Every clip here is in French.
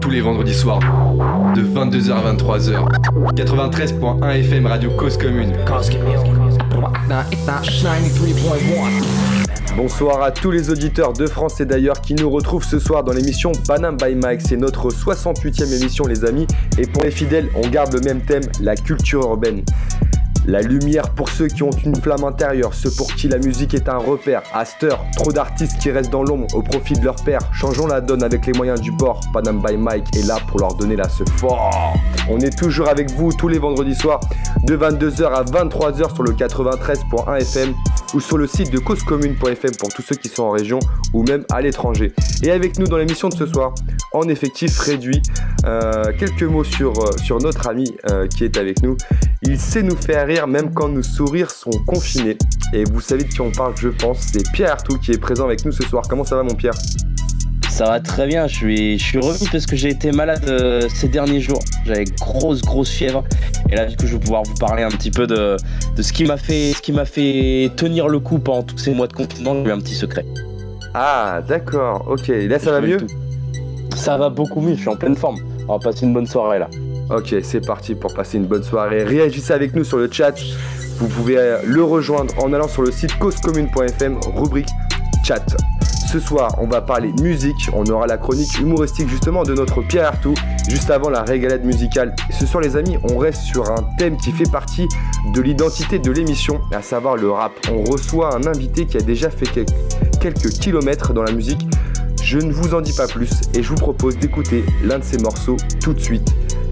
Tous les vendredis soirs, de 22h à 23h. 93.1 FM Radio Cause Commune. Cause Commune. 93.1. Bonsoir à tous les auditeurs de France et d'ailleurs qui nous retrouvent ce soir dans l'émission Banam by Mike. C'est notre 68e émission les amis et pour les fidèles on garde le même thème, la culture urbaine. La lumière pour ceux qui ont une flamme intérieure, ceux pour qui la musique est un repère. À trop d'artistes qui restent dans l'ombre au profit de leur père. Changeons la donne avec les moyens du bord. Panam by Mike est là pour leur donner la ce fort. On est toujours avec vous tous les vendredis soirs de 22h à 23h sur le 93.1 FM ou sur le site de causecommune.fm pour tous ceux qui sont en région ou même à l'étranger. Et avec nous dans l'émission de ce soir, en effectif réduit, euh, quelques mots sur, euh, sur notre ami euh, qui est avec nous. Il sait nous faire rire même quand nos sourires sont confinés. Et vous savez de qui on parle, je pense, c'est Pierre Artout qui est présent avec nous ce soir. Comment ça va mon Pierre? Ça va très bien, je suis, je suis revenu parce que j'ai été malade euh, ces derniers jours. J'avais grosse grosse fièvre. Et là du coup je vais pouvoir vous parler un petit peu de, de ce qui m'a fait ce qui m'a fait tenir le coup pendant tous ces mois de confinement. J'ai eu un petit secret. Ah d'accord, ok. Là ça va mieux? Ça va beaucoup mieux, je suis en pleine forme. On va passer une bonne soirée là. Ok, c'est parti pour passer une bonne soirée. Réagissez avec nous sur le chat. Vous pouvez euh, le rejoindre en allant sur le site causecommune.fm, rubrique chat. Ce soir, on va parler musique. On aura la chronique humoristique justement de notre Pierre Artout, juste avant la régalade musicale. ce soir, les amis, on reste sur un thème qui fait partie de l'identité de l'émission, à savoir le rap. On reçoit un invité qui a déjà fait quelques kilomètres dans la musique. Je ne vous en dis pas plus et je vous propose d'écouter l'un de ses morceaux tout de suite.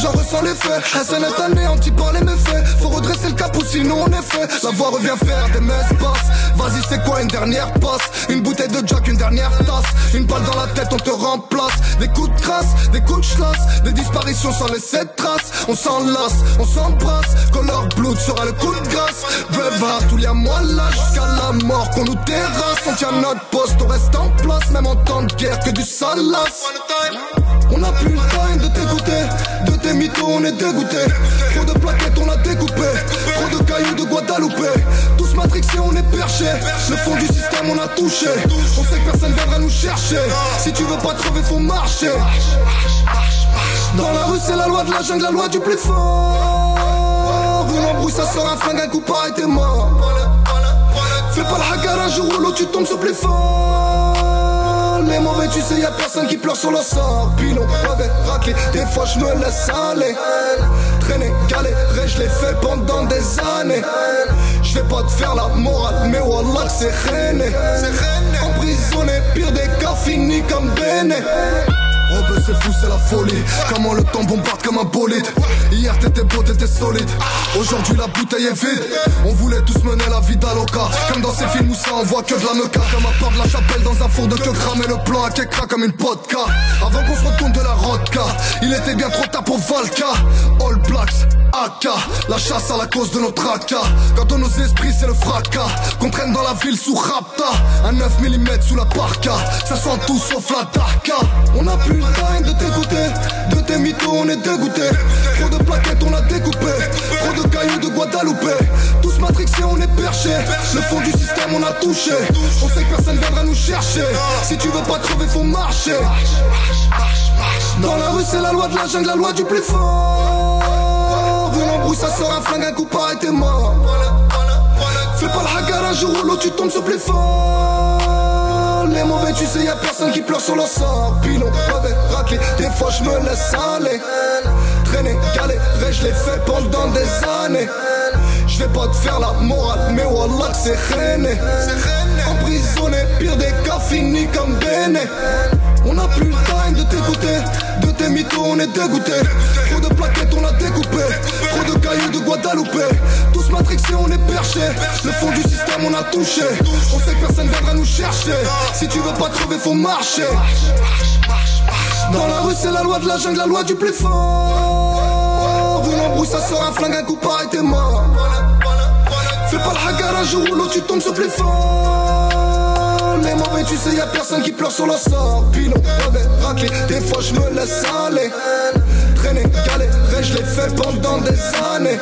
j'en ressens les faits. Hassan est anéanti par les méfaits. Faut redresser le capot, sinon on est fait. La voix revient faire des messes basses. Vas-y, c'est quoi une dernière passe? Une bouteille de Jack, une dernière tasse. Une balle dans la tête, on te remplace. Des coups de crasse, des coups de chlasse. Des disparitions sans laisser de traces. On s'enlace, on s'embrasse. Leur blood sera le coup de grâce. Brevard, tout à moi là jusqu'à la mort qu'on nous terrasse. On tient notre poste, on reste en place. Même en temps de guerre, que du salace. On a plus le time de t'écouter On est dégoûté. Trop de plaquettes on a découpé. Trop de cailloux de Guadeloupe. Tous matrixés on est perché Le fond du système on a touché. On sait que personne viendra nous chercher. Si tu veux pas trouver faut marcher. Dans la rue c'est la loi de la jungle La loi du plus fort. Une embrouille ça sort un flingue Un coup pas et t'es mort Fais pas le hagar un jour où l'autre tu tombes sur plus fort les mauvais, tu sais, y'a personne qui pleure sur le sang. Pilon, mauvais, raclé, des fois je me laisse aller. Traîner, galérer, je l'ai fait pendant des années. Je vais pas te faire la morale, mais wallah c'est rené. Emprisonné, pire des cas, fini comme Béné. Oh ben c'est fou, c'est la folie. Comment le temps bombarde comme un bolide. Hier t'étais beau, t'étais solide. Aujourd'hui la bouteille est vide. On voulait tous mener la vie d'Aloca. Comme dans ces films où ça envoie que de la meca. Comme à part de la chapelle dans un four de que cramer le plan à Kekra comme une vodka. Avant qu'on se retourne de la rodka Il était bien trop tard pour Valka. All Blacks, AK La chasse à la cause de notre tracas Quand dans nos esprits c'est le fracas. Qu'on traîne dans la ville sous Rapta. Un 9 mm sous la parka. Ça sent tout sauf la darka. On a plus de De tes mythos on est dégoûté. Trop de plaquettes on a découpé. Trop de cailloux de Guadeloupe. Tous matrixés on est perché Le fond du système on a touché. On sait que personne viendra nous chercher. Si tu veux pas trouver faut marcher. Dans la rue c'est la loi de la jungle La loi du plus fort. Une embrouille ça sort un flingue Un coup pas et t'es mort. Fais pas le hagar un jour où l'autre tu tombes sur plus fort les mauvais, tu sais, y'a personne qui pleure sur le sang. Pilon, mauvais, raclé, des fois je me laisse aller. Traîner, galérer, je l'ai fait pendant des années. Je vais pas te faire la morale, mais wallah c'est rené. Emprisonné, pire des cas, fini comme Béné. On a plus le time de t'écouter. De tes mythos on est dégoûté. Trop de plaquettes on a découpé. Trop de cailloux de Guadeloupe. Tous matrixés on est perché Le fond du système on a touché. On sait que personne viendra nous chercher. Si tu veux pas trouver faut marcher. Dans la rue, c'est la loi de la jungle, la loi du plus fort. Une embrouille, ça sort un flingue, un coup pareil, t'es mort. Fais pas le hagar un jour l'autre, tu tombes sur plus fort. Tu sais, y'a personne qui pleure sur leur sort. Pilon, mauvais, raclé, des fois je me laisse aller. Traîner, galérer, je l'ai fait pendant des années.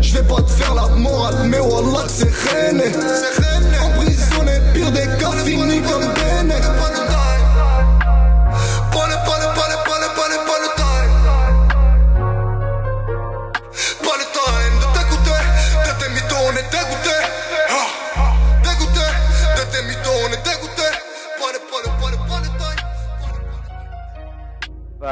Je vais pas te faire la morale, mais wallah que c'est rené. Emprisonné, pire des cas,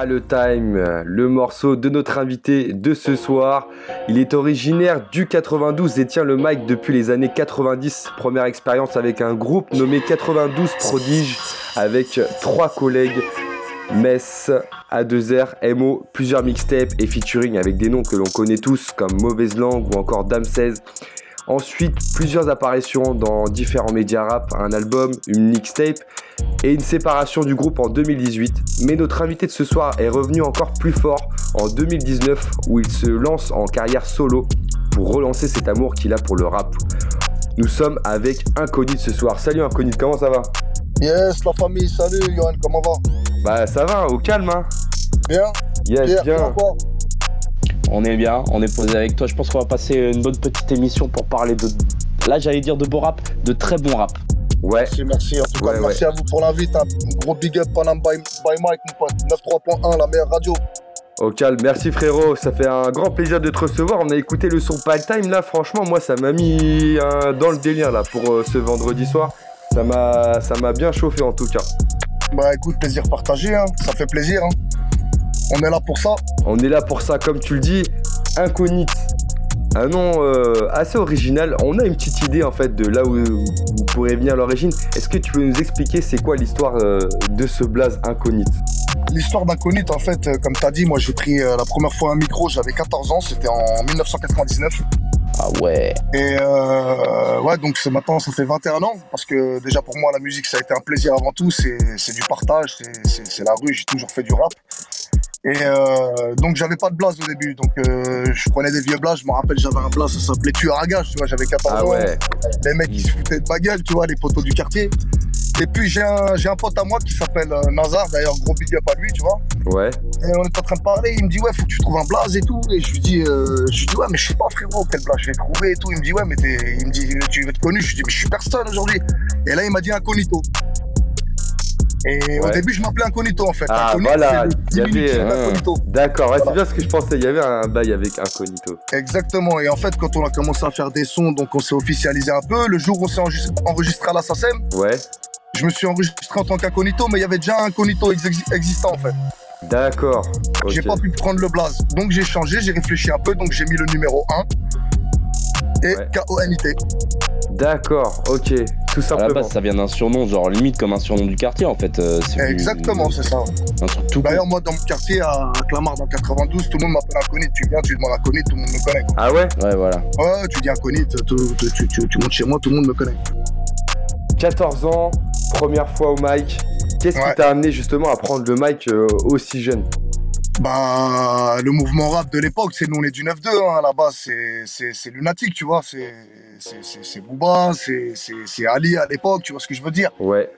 Le time, le morceau de notre invité de ce soir. Il est originaire du 92 et tient le mic depuis les années 90. Première expérience avec un groupe nommé 92 Prodige avec trois collègues. Mess, A2R, MO, plusieurs mixtapes et featuring avec des noms que l'on connaît tous comme Mauvaise Langue ou encore Dame 16. Ensuite, plusieurs apparitions dans différents médias rap, un album, une mixtape et une séparation du groupe en 2018. Mais notre invité de ce soir est revenu encore plus fort en 2019 où il se lance en carrière solo pour relancer cet amour qu'il a pour le rap. Nous sommes avec Inconit ce soir. Salut Inconit, comment ça va? Yes, la famille, salut Johan, comment va? Bah ça va, au calme hein Bien Yes, Pierre, bien. On est bien, on est posé avec toi. Je pense qu'on va passer une bonne petite émission pour parler de. Là, j'allais dire de beau rap, de très bon rap. Ouais, Merci, merci. En tout cas, Ouais, merci à vous pour l'invite. hein. Gros big up Panam by, by Mike, mon pote. 93.1, la meilleure radio. au calme. Merci frérot, ça fait un grand plaisir de te recevoir. On a écouté le son Pal Time là, franchement, moi ça m'a mis euh, dans le délire là pour euh, ce vendredi soir. Ça m'a, ça m'a bien chauffé en tout cas. Bah écoute, plaisir partagé, hein. ça fait plaisir. hein. On est là pour ça. On est là pour ça, comme tu le dis, Inconite. Un nom euh, assez original. On a une petite idée en fait de là où, où pourrait venir l'origine. Est-ce que tu peux nous expliquer c'est quoi l'histoire euh, de ce blaze Inconite L'histoire d'Inconite, en fait, euh, comme t'as dit, moi j'ai pris euh, la première fois un micro, j'avais 14 ans, c'était en 1999. Ah ouais. Et euh, ouais, donc c'est maintenant, ça fait 21 ans, parce que déjà pour moi, la musique, ça a été un plaisir avant tout, c'est c'est du partage, c'est la rue, j'ai toujours fait du rap. Et euh, donc j'avais pas de blase au début, donc euh, je prenais des vieux blases, je me rappelle, j'avais un blase, ça s'appelait Tueur à gage, tu vois, j'avais 14 Ah ans. ouais, Les mecs, ils se foutaient de ma gueule, tu vois, les poteaux du quartier. Et puis j'ai un, j'ai un pote à moi qui s'appelle euh, Nazar, d'ailleurs, gros big up à lui, tu vois. ouais. Et on est en train de parler, il me dit ouais faut que tu trouves un blaze et tout. Et je lui dis, euh, je lui dis ouais mais je sais pas frérot quel blaze je vais trouver et tout. Il me dit ouais mais t'es, il me dit tu veux être connu? Je lui dis mais je suis personne aujourd'hui. Et là il m'a dit incognito. Et au début je m'appelais incognito en fait. Ah, Incognito, voilà, il y avait, euh. D'accord, c'est bien ce que je pensais. Il y avait un bail avec Incognito. Exactement. Et en fait quand on a commencé à faire des sons, donc on s'est officialisé un peu. Le jour où on s'est enregistré, à la SACEM, Ouais, je me suis enregistré en tant qu'incognito, mais il y avait déjà un incognito ex- existant en fait. d'accord. J'ai pas pu prendre le blaze. Donc j'ai changé, j'ai réfléchi un peu, donc j'ai mis le numéro 1 et Ouais. K-O-N-I-T. D'accord, ok. Tout À la simplement. base, ça vient d'un surnom, genre limite comme un surnom du quartier en fait. euh, Exactement, c'est ça. Un truc tout D'ailleurs, moi, dans mon quartier, à Clamart, dans 92, tout le monde m'appelle Inconite. Tu viens, tu demandes Inconite, tout le monde me connaît. quoi. Ah ouais? Ouais, voilà. Ouais, tu dis Inconite, tout- tu, tu, tu, tu montes chez moi, tout le monde me connaît. 14 ans, première fois au mic. Qu'est-ce Ouais. qui t'a amené justement à prendre le mic euh, aussi jeune? Bah, le mouvement rap de l'époque, c'est nous, on est du 9-2, hein, à la base, c'est- lunatique, tu vois. C'est c'est- c'est- c'est Booba, c'est Ali à l'époque, tu vois ce que je veux dire. Ouais,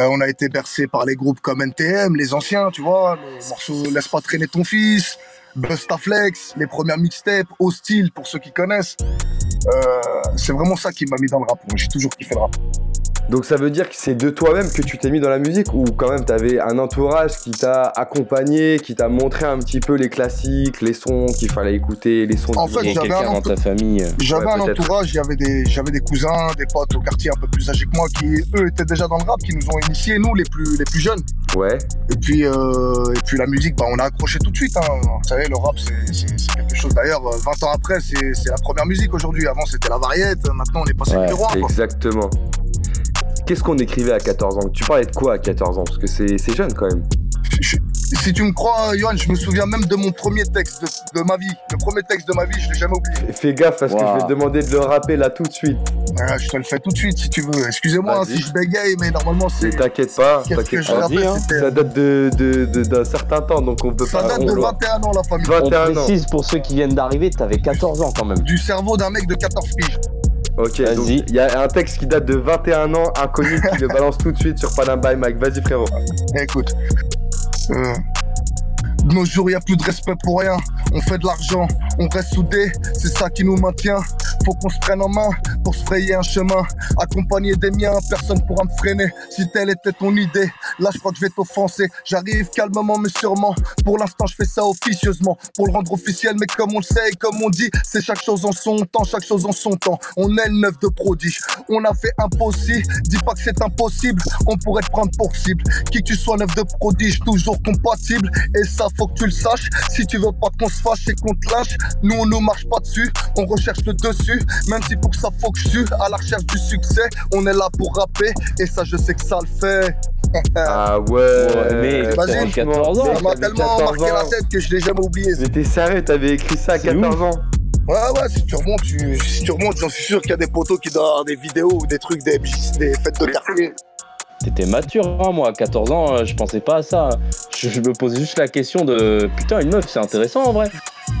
Euh, on a été bercé par les groupes comme NTM, les anciens, tu vois, le morceau Laisse pas traîner ton fils, Bustaflex, les premières mixtapes, Hostile pour ceux qui connaissent. Euh, c'est vraiment ça qui m'a mis dans le rap. J'ai toujours kiffé le rap. Donc ça veut dire que c'est de toi-même que tu t'es mis dans la musique ou quand même t'avais un entourage qui t'a accompagné, qui t'a montré un petit peu les classiques, les sons qu'il fallait écouter, les sons En fait, j'avais quelqu'un un dans ta famille. euh, J'avais Ouais, un entourage, avait des, j'avais des cousins, des potes au quartier un peu plus âgés que moi qui, eux, étaient déjà dans le rap, qui nous ont initiés, nous, les plus, les plus jeunes. Ouais, Et puis, euh, et puis la musique, bah, on a accroché tout de suite. Hein. Vous savez, le rap, c'est, c'est, c'est quelque chose. D'ailleurs, euh, 20 ans après, c'est, c'est la première musique aujourd'hui. Avant, c'était la variette. Maintenant, on est passé Ouais, numéro 1. Quoi. Qu'est-ce qu'on écrivait à 14 ans? Tu parlais de quoi à 14 ans? Parce que c'est c'est jeune quand même. Je- si tu me crois, Johan, je me souviens même de mon premier texte de, de ma vie. Le premier texte de ma vie, je l'ai jamais oublié. Fais gaffe parce que je vais te demander de le rapper là tout de suite. Euh, je te le fais tout de suite si tu veux. Excusez-moi hein, si je bégaye, mais normalement c'est. Mais t'inquiète pas, t'inquiète pas. Rappelle hein. Ça date de, de- de- d'un certain temps, donc on peut Ça pas. date on de doit- 21 ans, la famille. On 21 ans. précise pour ceux qui viennent d'arriver, t'avais 14 ans quand même. Du cerveau d'un mec de 14 piges. Ok, il y a un texte qui date de 21 ans, inconnu, qui le balance tout de suite sur Panam by Mike. Vas-y frérot. Écoute. Euh, de nos jours, il a plus de respect pour rien. On fait de l'argent, on reste soudés, c'est ça qui nous maintient. Faut qu'on se prenne en main pour se frayer un chemin. Accompagné des miens, personne pourra me freiner. Si telle était ton idée, là je crois que je vais t'offenser. J'arrive calmement mais sûrement. Pour l'instant, je fais ça officieusement. Pour le rendre officiel, mais comme on le sait et comme on dit, c'est chaque chose en son temps, chaque chose en son temps. On est le neuf de prodige. On a fait impossible, dis pas que c'est impossible. On pourrait te prendre pour cible. Qui que tu sois neuf de prodige, toujours compatible. Et ça, faut que tu le saches. Si tu veux pas qu'on se fâche et qu'on te lâche, nous on ne marche pas dessus. On recherche le dessus, même si pour que ça faut que je suis à la recherche du succès. On est là pour rapper, et ça, je sais que ça le fait. Ah ouais. Ouais, mais Vas-y, t'as 14 ans. Ça m'a tellement 14 marqué la tête que je l'ai jamais oublié. Mais t'es sérieux, t'avais écrit ça à C'est 14 ans Ouais, ouais, si tu remontes, tu, si tu remontes, j'en suis sûr qu'il y a des poteaux qui doivent avoir des vidéos ou des trucs, des, des fêtes de quartier. T'étais mature, hein, moi, à 14 ans, euh, je pensais pas à ça. Je, je me posais juste la question de putain, une meuf, c'est intéressant en vrai.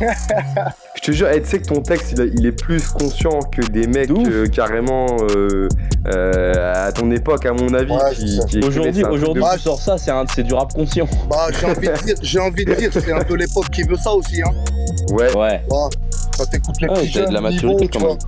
Je te jure, tu sais que ton texte, il, a- il est plus conscient que des mecs euh, carrément euh, euh, à ton époque, à mon avis. Ouais, Aujourd'hui, aujourd'hui, de- tu sors ça, c'est du rap conscient. Bah, j'ai envie de dire, j'ai envie de dire, c'est un peu l'époque qui veut ça aussi, hein. Ouais, Ouais. Ouais. Quand t'écoutes les Ouais, petits t'as de la maturité, niveaux, tu quand vois. même.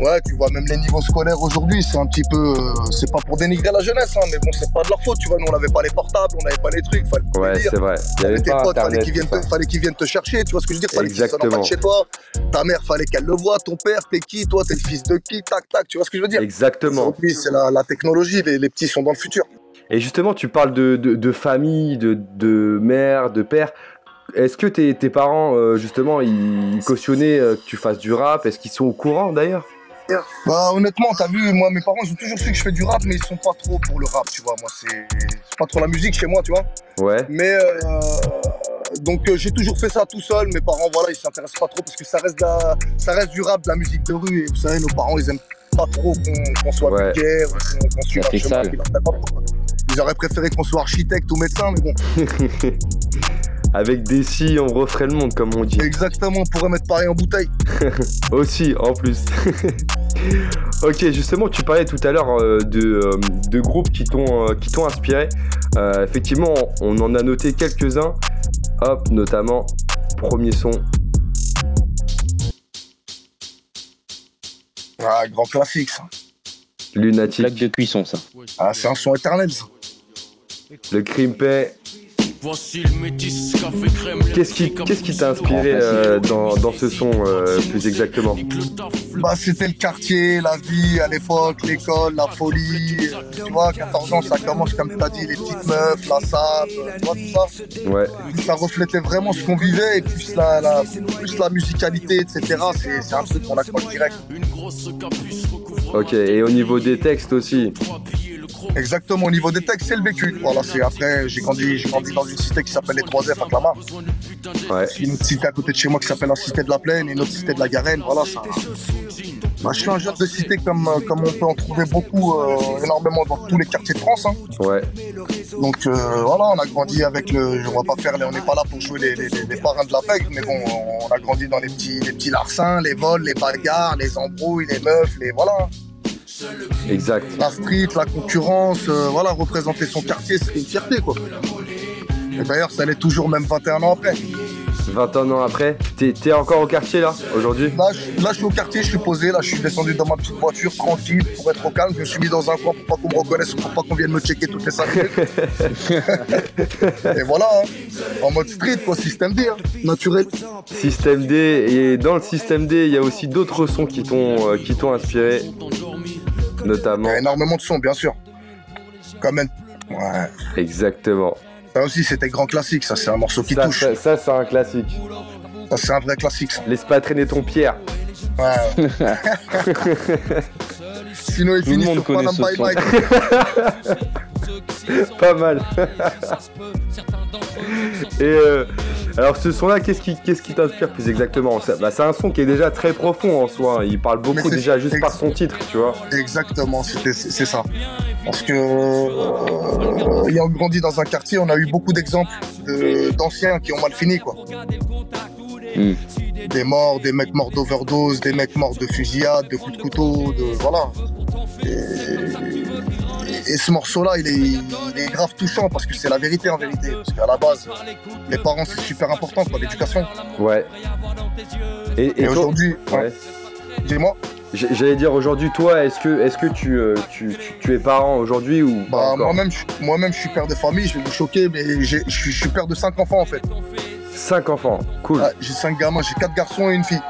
Ouais, tu vois, même les niveaux scolaires aujourd'hui, c'est un petit peu. euh, c'est pas pour dénigrer la jeunesse, hein, mais bon, c'est pas de leur faute, tu vois. Nous, on n'avait pas les portables, on n'avait pas les trucs, fallait ouais, c'est vrai. Il y avait Tes pas potes, fallait internet. qu'ils viennent, fallait qu'ils viennent te chercher, tu vois ce que je veux dire? Fallait qu'ils sonnent en de chez toi. Ta mère, fallait qu'elle le voie. Ton père, t'es qui Toi, t'es le fils de qui? Tac, tac, tu vois ce que je veux dire? Exactement. Aujourd'hui, c'est la, la technologie, les, les petits sont dans le futur. Et justement, tu parles de, de, de famille, de, de mère, de père. Est-ce que tes, tes parents, euh, justement, ils cautionnaient euh, que tu fasses du rap? Est-ce qu'ils sont au courant d'ailleurs? Bah honnêtement, t'as vu, moi mes parents ils ont toujours su que je fais du rap, mais ils sont pas trop pour le rap, tu vois. Moi c'est pas trop la musique chez moi, tu vois. Ouais. Mais euh, donc euh, j'ai toujours fait ça tout seul. Mes parents, voilà, ils s'intéressent pas trop parce que ça reste, la- ça reste du rap, de la musique de rue. Et vous savez, nos parents ils aiment pas trop qu'on soit Ouais. vulgaire, qu'on qu'on suive un chemin sale. qui leur plaît pas trop, quoi. Ils auraient préféré qu'on soit architecte ou médecin, mais bon, Avec des si, on referait le monde, comme on dit. exactement, on pourrait mettre pareil en bouteille. Aussi, en plus. ok, justement, tu parlais tout à l'heure euh, de, euh, de groupes qui t'ont euh, qui t'ont inspiré. Euh, effectivement, on en a noté quelques-uns. Hop, notamment, premier son. Ah, grand classique ça. Lunatic, Plaque de cuisson, ça. Ah, c'est un son éternel ça. le Crimpé. Qu'est-ce qui qu'est-ce qui t'a inspiré euh, dans, dans ce son euh, plus exactement Bah, c'était le quartier, la vie à l'époque, l'école, la folie. Tu vois, 14 ans, ça commence, comme tu as dit, les petites meufs, la sable, tu vois, tout ça. Ouais, Ça reflétait vraiment ce qu'on vivait, et plus la, la, plus la musicalité, etc. C'est c'est un truc qu'on accroche direct. ok. Et au niveau des textes aussi. Exactement, au niveau des textes, c'est le vécu. Voilà, c'est après, j'ai grandi, j'ai grandi dans une cité qui s'appelle les 3F à Clamart. Ouais. Une autre cité à côté de chez moi qui s'appelle la cité de la Plaine, et une autre cité de la Garenne. Voilà, ça. Bah, je suis un jeune de cité comme, euh, comme on peut en trouver beaucoup, euh, énormément dans tous les quartiers de France. hein. Ouais. Donc euh, voilà, on a grandi avec le. On va pas faire, on n'est pas là pour jouer les, les- les- les parrains de la PEC, mais bon, on a grandi dans les petits, les petits larcins, les vols, les bagarres, les embrouilles, les meufs, les voilà. Exact. La street, la concurrence, euh, voilà, représenter son quartier, c'est une fierté quoi. Et d'ailleurs, ça l'est toujours, même 21 ans après. 21 ans après, t'es t'es encore au quartier là, aujourd'hui? Là je, là, je suis au quartier, je suis posé, là, je suis descendu dans ma petite voiture, tranquille, pour être au calme. Je me suis mis dans un coin pour pas qu'on me reconnaisse, pour pas qu'on vienne me checker toutes les 5 minutes. Et voilà, hein. en mode street, quoi, système D, hein. naturel. Système D, et dans le système D, il y a aussi d'autres sons qui t'ont euh, qui t'ont inspiré, Il notamment. y a énormément de sons, bien sûr. Quand même. Ouais. Exactement. Ça aussi, c'était grand classique, ça, c'est un morceau qui Ça, touche. ça, ça, c'est un classique. Ça, c'est un vrai classique, ça. Laisse pas traîner ton pierre. Ouais. Sinon, il finit sur Panam ce by son. Mike. Pas mal. Et euh, Alors ce son-là, qu'est-ce qui, qu'est-ce qui t'inspire plus exactement C'est bah, c'est un son qui est déjà très profond en soi. Il parle beaucoup déjà juste par son titre, tu vois. Exactement, c'était- c'est ça. Parce que euh, ayant grandi dans un quartier, on a eu beaucoup d'exemples de- d'anciens qui ont mal fini, quoi. Hmm. Des morts, des mecs morts d'overdose, des mecs morts de fusillade, de coups de couteau, de voilà. Et, et ce morceau-là, il est, il est grave touchant parce que c'est la vérité en vérité. Parce qu'à la base, les parents c'est super important, quoi, l'éducation. Ouais. Et, et Et, toi- aujourd'hui, ouais. dis-moi. J'allais dire aujourd'hui, toi, est-ce que, est-ce que tu, euh, tu, tu, tu es parent aujourd'hui ou pas Bah, moi-même, je, moi-même, je suis père de famille, je vais vous choquer, mais je suis, père de cinq enfants en fait. Cinq enfants, cool. J'ai cinq gamins, j'ai quatre garçons et une fille.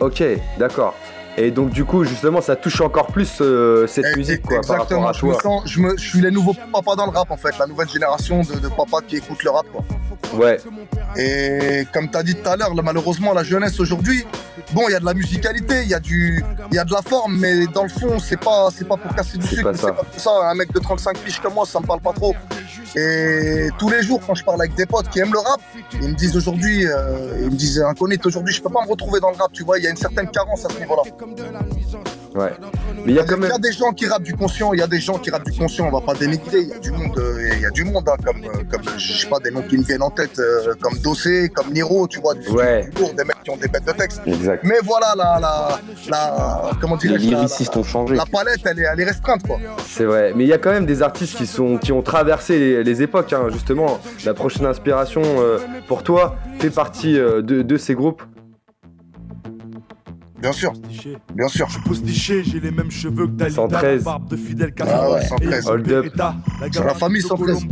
Ok, d'accord. Et donc du coup, justement, ça touche encore plus euh, cette Et- musique, et- quoi, par rapport à je me toi. sens, je, me, je suis les nouveaux papas dans le rap en fait, la nouvelle génération de, de papas qui écoutent le rap quoi. Ouais, Et comme tu as dit tout à l'heure, malheureusement, la jeunesse aujourd'hui, bon, il y a de la musicalité, il y, a du- il y a de la forme, mais dans le fond, c'est pas, c'est pas pour casser du sucre, c'est pas tout ça. Un mec de 35 piges comme moi, ça me parle pas trop. Et tous les jours, quand je parle avec des potes qui aiment le rap, ils me disent aujourd'hui, euh, ils me disent incognito, aujourd'hui, je peux pas me retrouver dans le rap, tu vois, il y a une certaine carence à ce niveau-là. Ouais. Mais il y a quand Il même. y a des gens qui rappent du conscient, il y a des gens qui rappent du conscient, on va pas dénigrer, il y a du monde, euh, il y a du monde, hein, comme, euh, comme, je sais pas, des noms qui me viennent en tête, euh, comme Dossé, comme Niro, tu vois, du, Ouais. du lourd, des mecs qui ont des bêtes de texte. Exact. Mais voilà, la, la, la comment Les dirais-je, la, lyricistes ont changé. la palette, elle est, elle est restreinte, quoi. C'est vrai. Mais il y a quand même des artistes qui, sont, qui ont traversé les, les époques, hein. justement. La prochaine inspiration euh, pour toi fait partie euh, de, de ces groupes? Bien sûr, bien sûr. Je j'ai les mêmes cheveux que Dalida, 113. la barbe de Fidel Ah Castro. ouais, 113. Hold up. Sur la famille 113.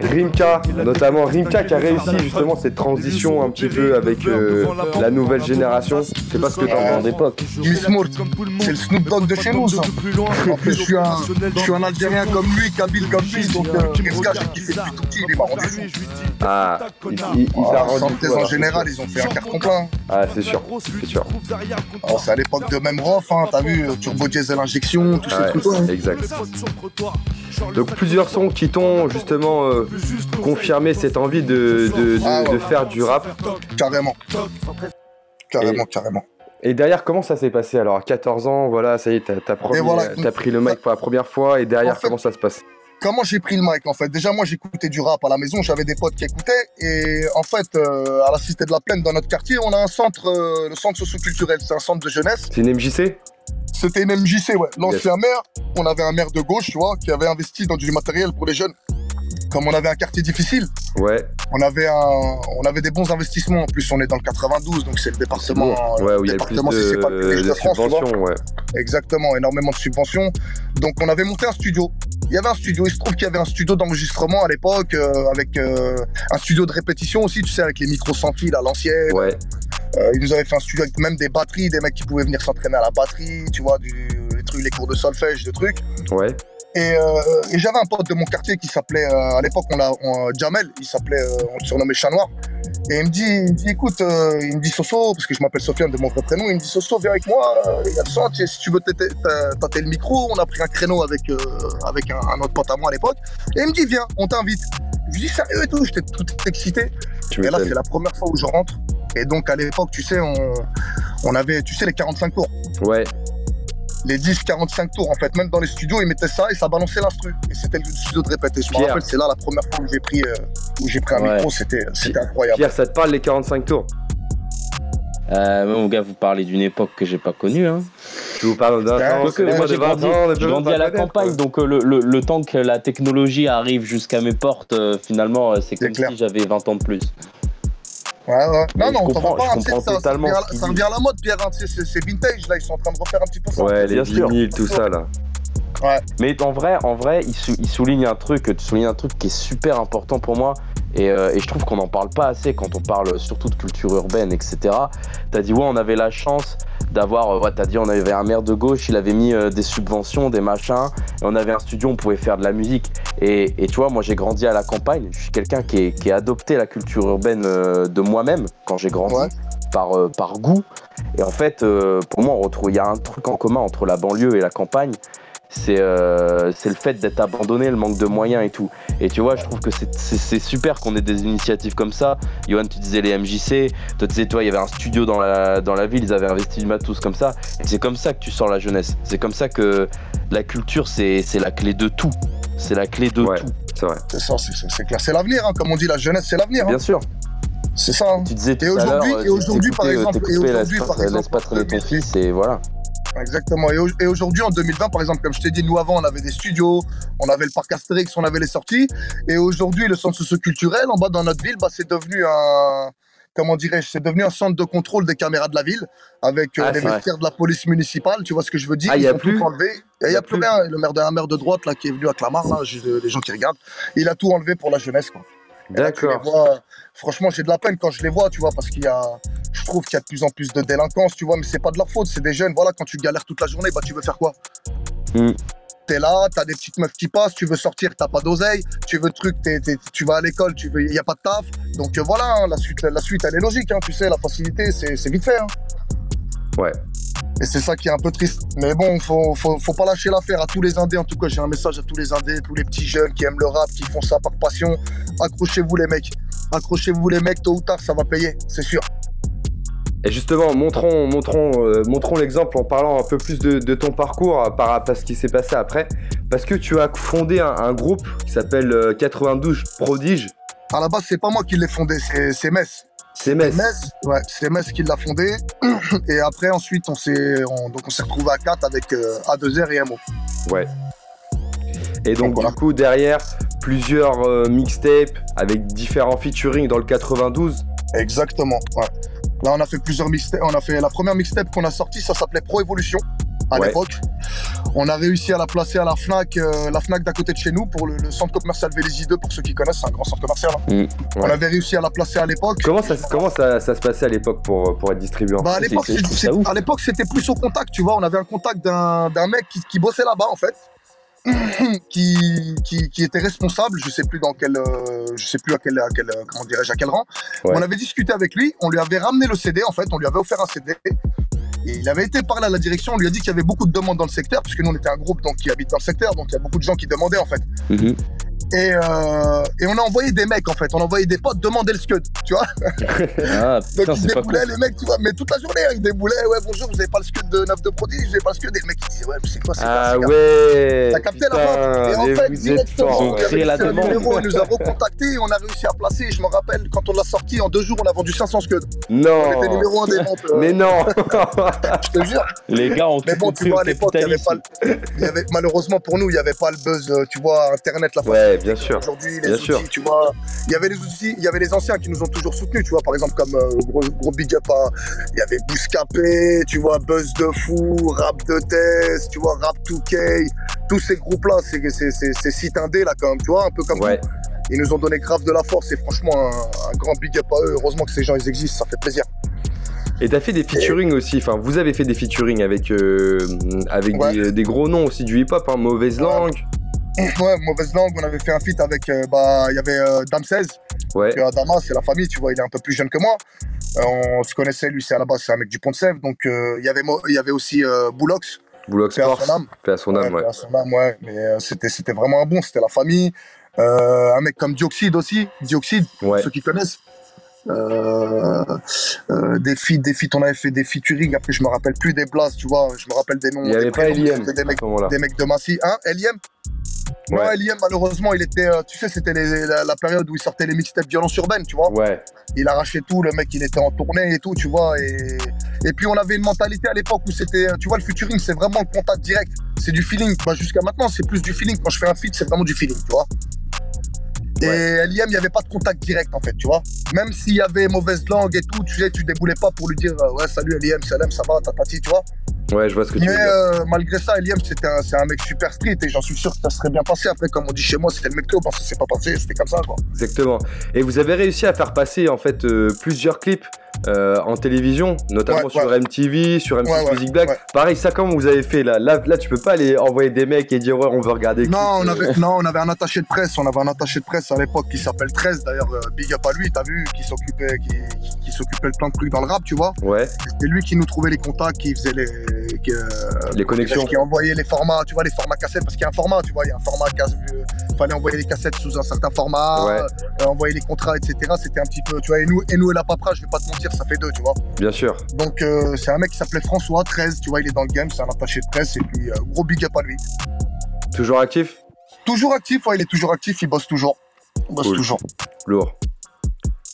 Rimka, notamment Rimka qui a réussi justement cette transition un petit peu avec euh, la nouvelle génération. Je sais pas ce que t'en penses d'époque. Miss Mourt, c'est le Snoop Dogg de chez nous, ça. En plus, je suis un, je suis un Algérien comme lui, Kabyle comme lui, donc euh, Rimka, j'ai kiffé depuis tout petit, il m'a rendu fou. Ah, il, il- il Ah, rendu Santé fou, en général, ils ont fait un carton plein. Ah, c'est sûr, c'est sûr. Alors, c'est à l'époque de même Rof, hein, t'as vu, euh, Turbo Diesel Injection, tous ces trucs-là. hein. exact. Donc plusieurs sons qui t'ont justement euh, confirmé cette envie de, de- de- Ah ouais. de faire du rap. Carrément. Carrément, carrément. Et derrière, comment ça s'est passé alors À 14 ans, voilà, ça y est, t'as t'as premier- voilà. t'as pris le mic pour la première fois. Et derrière, En fait- comment ça se passe? Comment j'ai pris le mic en fait? Déjà moi j'écoutais du rap à la maison, j'avais des potes qui écoutaient et en fait euh, à la Cité de la Plaine dans notre quartier on a un centre, euh, le centre socioculturel, c'est un centre de jeunesse. C'est une MJC C'était une MJC ouais, l'ancien maire, on avait un maire de gauche tu vois qui avait investi dans du matériel pour les jeunes. Comme on avait un quartier difficile, Ouais, on avait, un, on avait des bons investissements. En plus on est dans le 92 donc c'est le département, ouais, où il y a le plus département, si c'est pas le plus de, riche de de France, ouais. Exactement, énormément de subventions. Donc on avait monté un studio. Il y avait un studio, il se trouve qu'il y avait un studio d'enregistrement à l'époque, euh, avec euh, un studio de répétition aussi, tu sais, avec les micros sans fil à l'ancienne. Ouais, Euh, ils nous avaient fait un studio avec même des batteries, des mecs qui pouvaient venir s'entraîner à la batterie, tu vois, du, les, trucs, les cours de solfège, des trucs. ouais. Et, euh, et j'avais un pote de mon quartier qui s'appelait, euh, à l'époque, on l'a, on- Jamel, il s'appelait, euh, on le surnommait Chat Noir. Et il me dit, il me dit écoute, euh, il me dit Soso, parce que je m'appelle Sofiane de mon vrai prénom, il me dit Soso, viens avec moi, euh, il y a le si tu veux tâter le micro, on a pris un créneau avec, euh, avec un, un autre pote à moi à l'époque. Et il me dit, viens, on t'invite. Je lui dis sérieux et tout, j'étais tout excité. Tu Et là, c'est la première fois où je rentre. Et donc, à l'époque, tu sais, on, on avait, tu sais, les 45 tours. Ouais, Les 10-45 tours, en fait. Même dans les studios, ils mettaient ça et ça balançait l'instru. Et c'était le studio de répéter. Je me rappelle, c'est là la première fois où j'ai pris, euh, où j'ai pris un Ouais. micro. C'était, c'était incroyable. Pierre, ça te parle les 45 tours? Euh, mon gars, vous parlez d'une époque que j'ai pas connue. Hein. Je vous parle d'un temps, moi, j'ai de 20 grandi, grandi à la campagne, quoi. donc euh, le, le- le temps que la technologie arrive jusqu'à mes portes, euh, finalement, euh, c'est C'est comme clair. si j'avais 20 ans de plus. Ouais, ouais. Non, non, on t'en va pas. je comprends ça, totalement ça revient à la mode, Pierre. hein, c'est, c'est vintage. Là, ils sont en train de refaire un petit peu ça. Ouais, les vinyles, tout ça là. Mais en vrai, en vrai, il, sou- il souligne un truc, tu soulignes un truc qui est super important pour moi, et, euh, et je trouve qu'on n'en parle pas assez quand on parle surtout de culture urbaine, etc. T'as dit ouais, on avait la chance d'avoir, euh, ouais, t'as dit on avait un maire de gauche, il avait mis euh, des subventions, des machins, et on avait un studio, on pouvait faire de la musique. Et, et tu vois, moi j'ai grandi à la campagne, je suis quelqu'un qui, a adopté la culture urbaine euh, de moi-même quand j'ai grandi. Ouais. Par, euh, par goût et en fait euh, pour moi on retrouve il y a un truc en commun entre la banlieue et la campagne c'est euh, c'est le fait d'être abandonné, le manque de moyens et tout. Et tu vois, je trouve que c'est- super qu'on ait des initiatives comme ça. Johan, tu disais les MJC, toi tu disais, toi, il y avait un studio dans la, dans la ville, ils avaient investi du matos comme ça. Et c'est comme ça que tu sors la jeunesse. C'est comme ça que la culture, c'est c'est la clé de tout. C'est la clé de Ouais. tout. C'est vrai. C'est ça, c'est- clair. C'est l'avenir, hein. comme on dit, la jeunesse, c'est l'avenir. hein. Bien sûr. C'est ça. hein. Tu disais tout Et aujourd'hui- euh, et aujourd'hui, par t'écoutais- exemple, et laisse aujourd'hui, pas- par laisse exemple, pas traîner ton 2008. fils et voilà. Exactement. Et, au- et aujourd'hui, en 2020, par exemple, comme je t'ai dit, nous avant, on avait des studios, on avait le parc Astérix, on avait les sorties. Et aujourd'hui, le centre socio-culturel, en bas dans notre ville, bah, c'est devenu un. Comment dirais-je C'est devenu un centre de contrôle des caméras de la ville, avec euh, Ah, les vestiaires de la police municipale. Tu vois ce que je veux dire? Ah, y Ils a ont plus tout enlevé. Il n'y a plus rien. Le maire de, un maire de droite là, qui est venu à Clamart, là, les gens qui regardent, il a tout enlevé pour la jeunesse. Quoi. D'accord. franchement, j'ai de la peine quand je les vois, tu vois, parce qu'il y a, je trouve qu'il y a de plus en plus de délinquance, tu vois, mais c'est pas de leur faute, c'est des jeunes, voilà, quand tu galères toute la journée, bah, tu veux faire quoi? Mm. T'es là, t'as des petites meufs qui passent, tu veux sortir, t'as pas d'oseille, tu veux truc, tu vas à l'école, tu veux, y a pas de taf, donc euh, voilà, hein, la suite, la suite, elle est logique, hein, tu sais, la facilité, c'est c'est vite fait. hein. Ouais. Et c'est ça qui est un peu triste. Mais bon, faut, faut, faut pas lâcher l'affaire à tous les indés. En tout cas, j'ai un message à tous les indés, tous les petits jeunes qui aiment le rap, qui font ça par passion. Accrochez-vous les mecs. Accrochez-vous les mecs, tôt ou tard, ça va payer, c'est sûr. Et justement, montrons, montrons, euh, montrons l'exemple en parlant un peu plus de, de ton parcours euh, par rapport à ce qui s'est passé après. Parce que tu as fondé un, un groupe qui s'appelle euh, 92 Prodige. À la base, c'est pas moi qui l'ai fondé, c'est c'est Metz. C'est Metz. Metz, ouais, c'est Metz qui l'a fondé. Et après, ensuite, on s'est on, donc on s'est retrouvé à 4 avec euh, A2R et MO. Ouais. Et donc, Donc, voilà. du coup, derrière, plusieurs euh, mixtapes avec différents featuring dans le 92. Exactement. ouais. Là, on a fait plusieurs mixtapes. On a fait la première mixtape qu'on a sortie, ça s'appelait Pro Evolution à Ouais. l'époque. On a réussi à la placer à la Fnac, euh, la Fnac d'à côté de chez nous pour le, le centre commercial Vélizy 2 pour ceux qui connaissent, c'est un grand centre commercial. hein. Mm, On avait réussi à la placer à l'époque. Comment ça, comment ça, ça se passait à l'époque pour, pour être distribué en Bah, à l'époque, c'était plus au contact, tu vois. On avait un contact d'un d'un mec qui, qui bossait là-bas, en fait, qui, qui, qui était responsable. Je sais plus dans quel, euh, je sais plus à quel, à quel, euh, comment dirais-je, à quel rang. Ouais. On avait discuté avec lui. On lui avait ramené le CD, en fait. On lui avait offert un CD. Et il avait été parlé à la direction. On lui a dit qu'il y avait beaucoup de demandes dans le secteur, puisque nous, on était un groupe donc, qui habite dans le secteur. Donc, il y a beaucoup de gens qui demandaient, en fait. Mhm. Et, euh, et on a envoyé des mecs, en fait. On a envoyé des potes demander le scud, tu vois. Ah Donc ils déboulaient cool. les mecs, tu vois, mais toute la journée, hein, ils déboulaient, ouais bonjour, vous avez pas le scud de 9 de produit, vous avez pas le scud, et le mec il disait ouais mais c'est quoi, c'est quoi, Ah quoi ouais T'as capté la putain, vente Et en fait, directement, Ils la un demande. numéro, il nous a recontacté, on a réussi à placer, je me rappelle, quand on l'a sorti, en deux jours, on a vendu 500 scuds. Non On était numéro 1 des ventes, euh, Mais non je te jure. Les gars ont Mais bon, tu vois, à l'époque, il y avait capitalisme. pas y malheureusement pour nous, il n'y avait pas le buzz, euh, tu vois, Internet, la Ouais, bien sûr. Aujourd'hui, les Bien outils, sûr. tu vois, il y avait les outils, il y avait les anciens qui nous ont toujours soutenus, tu vois, par exemple comme euh, gros, gros big up à, il y avait Bouscapé, tu vois, Buzz de fou, Rap de test, tu vois, Rap 2K, tous ces groupes-là, c'est c'est- c'est- c'est sites indés là quand même, tu vois, un peu comme Ouais. Ils nous ont donné grave de la force et franchement un, un grand big up à eux. Heureusement que ces gens ils existent, ça fait plaisir. Et t'as fait des featuring aussi, enfin vous avez fait des featuring avec, euh, avec Ouais. des, des gros noms aussi du hip-hop, hein, Mauvaise Ouais. Langue. Ouais, mauvaise langue, on avait fait un feat avec, euh, bah, il y avait euh, Dame 16, Ouais, que Adama, c'est la famille, tu vois, il est un peu plus jeune que moi. Euh, on se connaissait, lui, c'est à la base, c'est un mec du Pont de Sèvres. Donc, euh, il y avait il y avait aussi euh, Boulox, Boulox paix à son âme. paix à son âme, Ouais, ouais. à son âme, ouais. Mais euh, c'était c'était vraiment un bon, c'était la famille. Euh, un mec comme Dioxide aussi, Dioxide, Ouais, ceux qui connaissent. Euh, euh, des feats, des feats, on avait fait des featuring. Après, je me rappelle plus des blasts, tu vois. Je me rappelle des noms. il n'y avait pas c'était Des à mecs, ce moment-là. des mecs de Massy. Hein, Non, Ouais. Eliem, malheureusement, il était. euh, tu sais, c'était la, la période où il sortait les mixtapes violence urbaine, tu vois. Ouais, Il arrachait tout, le mec, il était en tournée et tout, tu vois. Et, et puis, on avait une mentalité à l'époque où c'était. Tu vois, le featuring, c'est vraiment le contact direct. C'est du feeling. Bah, Jusqu'à maintenant, c'est plus du feeling. Quand je fais un feat, c'est vraiment du feeling, tu vois. Et Liam, il n'y avait pas de contact direct, en fait, tu vois. Même s'il y avait mauvaise langue et tout, tu sais, tu déboulais pas pour lui dire euh, Ouais, salut Liam, salam, ça va, tatati, tu vois. ouais, je vois ce que tu Mais veux dire. euh, malgré ça, Liam, c'était un, c'est un mec super street et j'en suis sûr que ça serait bien passé. Après, comme on dit chez moi, c'était le mec club, que c'est pas passé, c'était comme ça, quoi. Exactement. Et vous avez réussi à faire passer en fait euh, plusieurs clips euh, en télévision, notamment Ouais, sur ouais. MTV, sur M6 Ouais, Music Black. Pareil, ça comment vous avez fait là, là Là, tu peux pas aller envoyer des mecs et dire ouais, on veut regarder. Non, on avait, non, on avait un attaché de presse. On avait un attaché de presse à l'époque qui s'appelle 13. D'ailleurs, euh, big up à lui, t'as vu, qui s'occupait, qui, qui- qui s'occupait de plein de trucs dans le rap, tu vois. Ouais, C'était lui qui nous trouvait les contacts, qui faisait les, qui, euh, Les connexions. qui envoyait les formats, tu vois, les formats cassettes, parce qu'il y a un format, tu vois, il y a un format casse, il fallait envoyer les cassettes sous un certain format, euh, envoyer les contrats, etc. C'était un petit peu, tu vois, et nous, et nous et la papera, je vais pas te mentir, ça fait deux, tu vois. Bien sûr. Donc euh, c'est un mec qui s'appelait François 13, tu vois, il est dans le game, c'est un attaché de presse, et puis euh, gros big up à lui. Toujours actif? Toujours actif, ouais, il est toujours actif, il bosse toujours. Il bosse Cool. toujours. Lourd.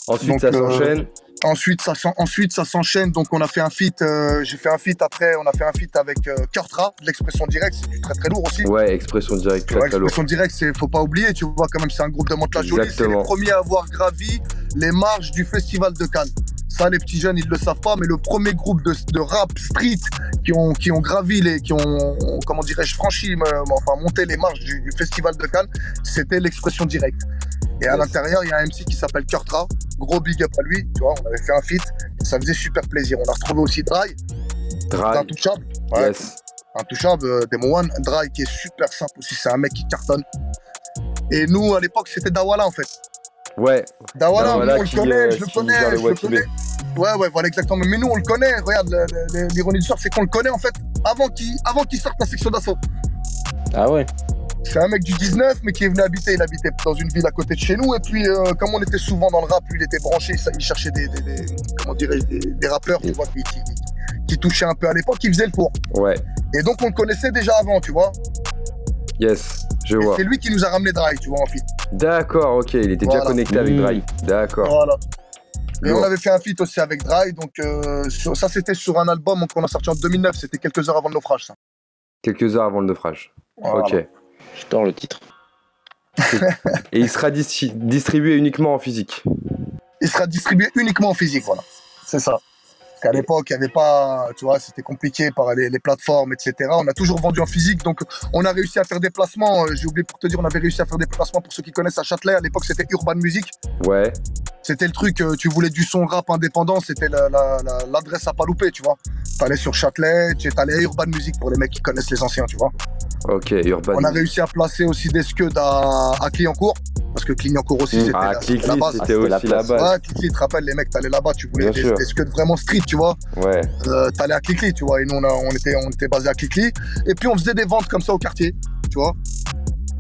Ensuite, Donc, ça euh, s'enchaîne. Ensuite, ça, ensuite, ça s'enchaîne. Donc, on a fait un feat. euh, J'ai fait un feat après. On a fait un feat avec euh, Kurtra, de l'expression directe. C'est du très très lourd aussi. Ouais, expression directe, Tu vois, très très lourd. expression directe, c'est faut pas oublier. Tu vois, quand même, c'est un groupe de Montla Jolie. C'est les premiers à avoir gravi les marches du festival de Cannes. Ça, les petits jeunes, ils le savent pas, mais le premier groupe de, de rap street qui ont, qui ont gravi les, qui ont, comment dirais-je, franchi, euh, enfin, monté les marches du, du festival de Cannes, c'était l'expression directe. Et à Yes. l'intérieur, il y a un MC qui s'appelle Kurtra. Gros big up à lui. Tu vois, on avait fait un feat. Ça faisait super plaisir. On a retrouvé aussi Dry, Dry. Intouchable. Ouais, Yes. Intouchable, euh, Demo One. Dry qui est super simple aussi. C'est un mec qui cartonne. Et nous, à l'époque, c'était Dawala en fait. Ouais. Dawala, Dawala nous, on qui, le connaît, euh, je le connais, je le connais. Ouais, ouais, voilà, exactement. Mais nous, on le connaît. Regarde, l'ironie du sort, c'est qu'on le connaît en fait avant qu'il avant qu'il sorte la section d'assaut. Ah ouais C'est un mec du 19, mais qui est venu habiter. Il habitait dans une ville à côté de chez nous. Et puis, euh, comme on était souvent dans le rap, lui, il était branché. Il cherchait des, des- des- comment dirais-je, des, des rappeurs, tu vois, qui, qui, qui touchaient un peu à l'époque, qui faisaient le tour. Ouais. Et donc, on le connaissait déjà avant, tu vois. Yes. Je Et vois. c'est lui qui nous a ramené Dry, tu vois, en fit. D'accord, ok. Il était déjà connecté avec Mmh. Dry. D'accord. Voilà. Et on avait fait un feat aussi avec Dry, donc euh, sur- ça c'était sur un album qu'on a sorti en 2009, c'était quelques heures avant le naufrage ça. Quelques heures avant le naufrage. Voilà. Ok. J'adore le titre. Et il sera dis- distribué uniquement en physique. Il sera distribué uniquement en physique, voilà. C'est ça. Parce qu'à l'époque, il n'y avait pas, tu vois, c'était compliqué par les, les plateformes, etc. On a toujours vendu en physique, donc on a réussi à faire des placements. Euh, J'ai oublié pour te dire, on avait réussi à faire des placements pour ceux qui connaissent à Châtelet. À l'époque, c'était Urban Music. Ouais. C'était le truc, euh, tu voulais du son rap indépendant, c'était la- la- la- l'adresse à pas louper, tu vois. T'allais sur Châtelet, tu allais à Urban Music pour les mecs qui connaissent les anciens, tu vois. Ok. Urban. On a réussi à placer aussi des scuds à, à Clignancourt, parce que Clignancourt aussi, c'était Ah, la, base. c'était aussi base. Ouais, tu te rappelles, les mecs, t'allais là-bas, tu voulais Bien des, sûr. des scuds vraiment street, tu vois. Ouais. Euh, t'allais à Cliquet, tu vois. Et nous, on, a- on était, on était basé à Cliquet. Et puis, on faisait des ventes comme ça au quartier, tu vois.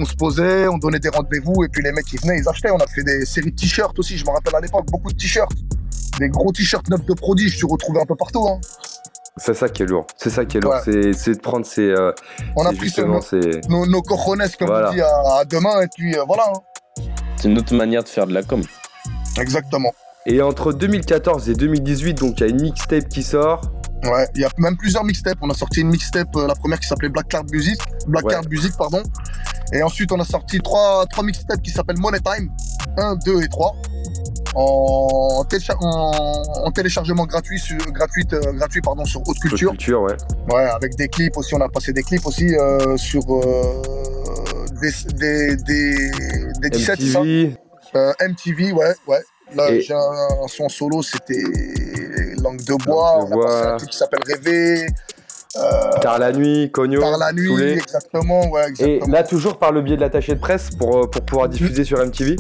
On se posait, on donnait des rendez-vous, et puis les mecs, ils venaient, ils achetaient. On a fait des séries de t-shirts aussi, je me rappelle à l'époque, beaucoup de t-shirts. Des gros t-shirts neufs de prodige, tu retrouvais un peu partout. Hein. C'est ça qui est lourd. C'est ça qui est lourd. Ouais. C'est- C'est de prendre ses. euh, On a pris nos, nos cojones, comme Voilà. on dit, à, à demain, et puis euh, voilà. hein. C'est une autre manière de faire de la com. Exactement. Et entre 2014 et 2018, donc il y a une mixtape qui sort. Ouais, il y a même plusieurs mixtapes. On a sorti une mixtape, euh, la première qui s'appelait Black Card Music, Black Ouais. Card Music, pardon. Et ensuite, on a sorti trois, trois mixtapes qui s'appellent Money Time, 1, 2 et 3, en, télécha- en, en téléchargement gratuit, sur, gratuite, euh, gratuit pardon, sur Haute Culture. Culture, ouais. Ouais, avec des clips aussi. On a passé des clips aussi euh, sur des, des, des, des 17, c'est ça MTV. MTV, ouais, ouais. Là, Et- j'ai un, son solo, c'était Langue de bois. Langue de on a passé bois. un truc qui s'appelle Rêver. Euh, Tard la nuit, Cogno. par la nuit, Soulé. exactement, ouais, Et exactement. là, toujours par le biais de l'attaché de presse pour, euh, pour pouvoir diffuser sur MTV.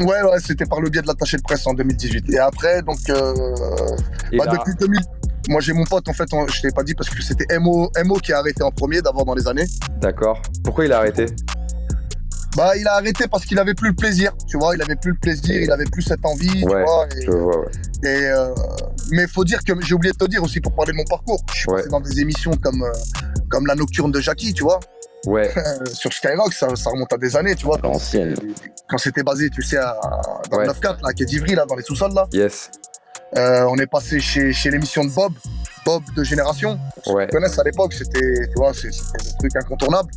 Ouais, ouais, c'était par le biais de l'attaché de presse en 2018. Et après, donc, euh, Et bah, depuis 2000. Moi, j'ai mon pote, en fait, on- je t'ai pas dit parce que c'était MO, MO qui a arrêté en premier d'abord dans les années. D'accord. Pourquoi il a arrêté? Bah, il a arrêté parce qu'il avait plus le plaisir, tu vois, il avait plus le plaisir, il avait plus cette envie, tu vois. Et, Je vois, ouais. et, euh, mais faut dire que j'ai oublié de te dire aussi pour parler de mon parcours. Je suis Ouais. passé dans des émissions comme, euh, comme La Nocturne de Jackie, tu vois, Ouais, sur Skyrock, ça, ça remonte à des années, tu vois. L'ancienne. Quand c'était basé, tu sais, à, dans le 9-4, là, qui est d'Ivry, là, dans les sous-sols, là. yes. Euh, on est passé chez, chez l'émission de Bob, Bob de Génération. Ouais. Tu connais à l'époque, c'était, tu vois, c'était le truc incontournable.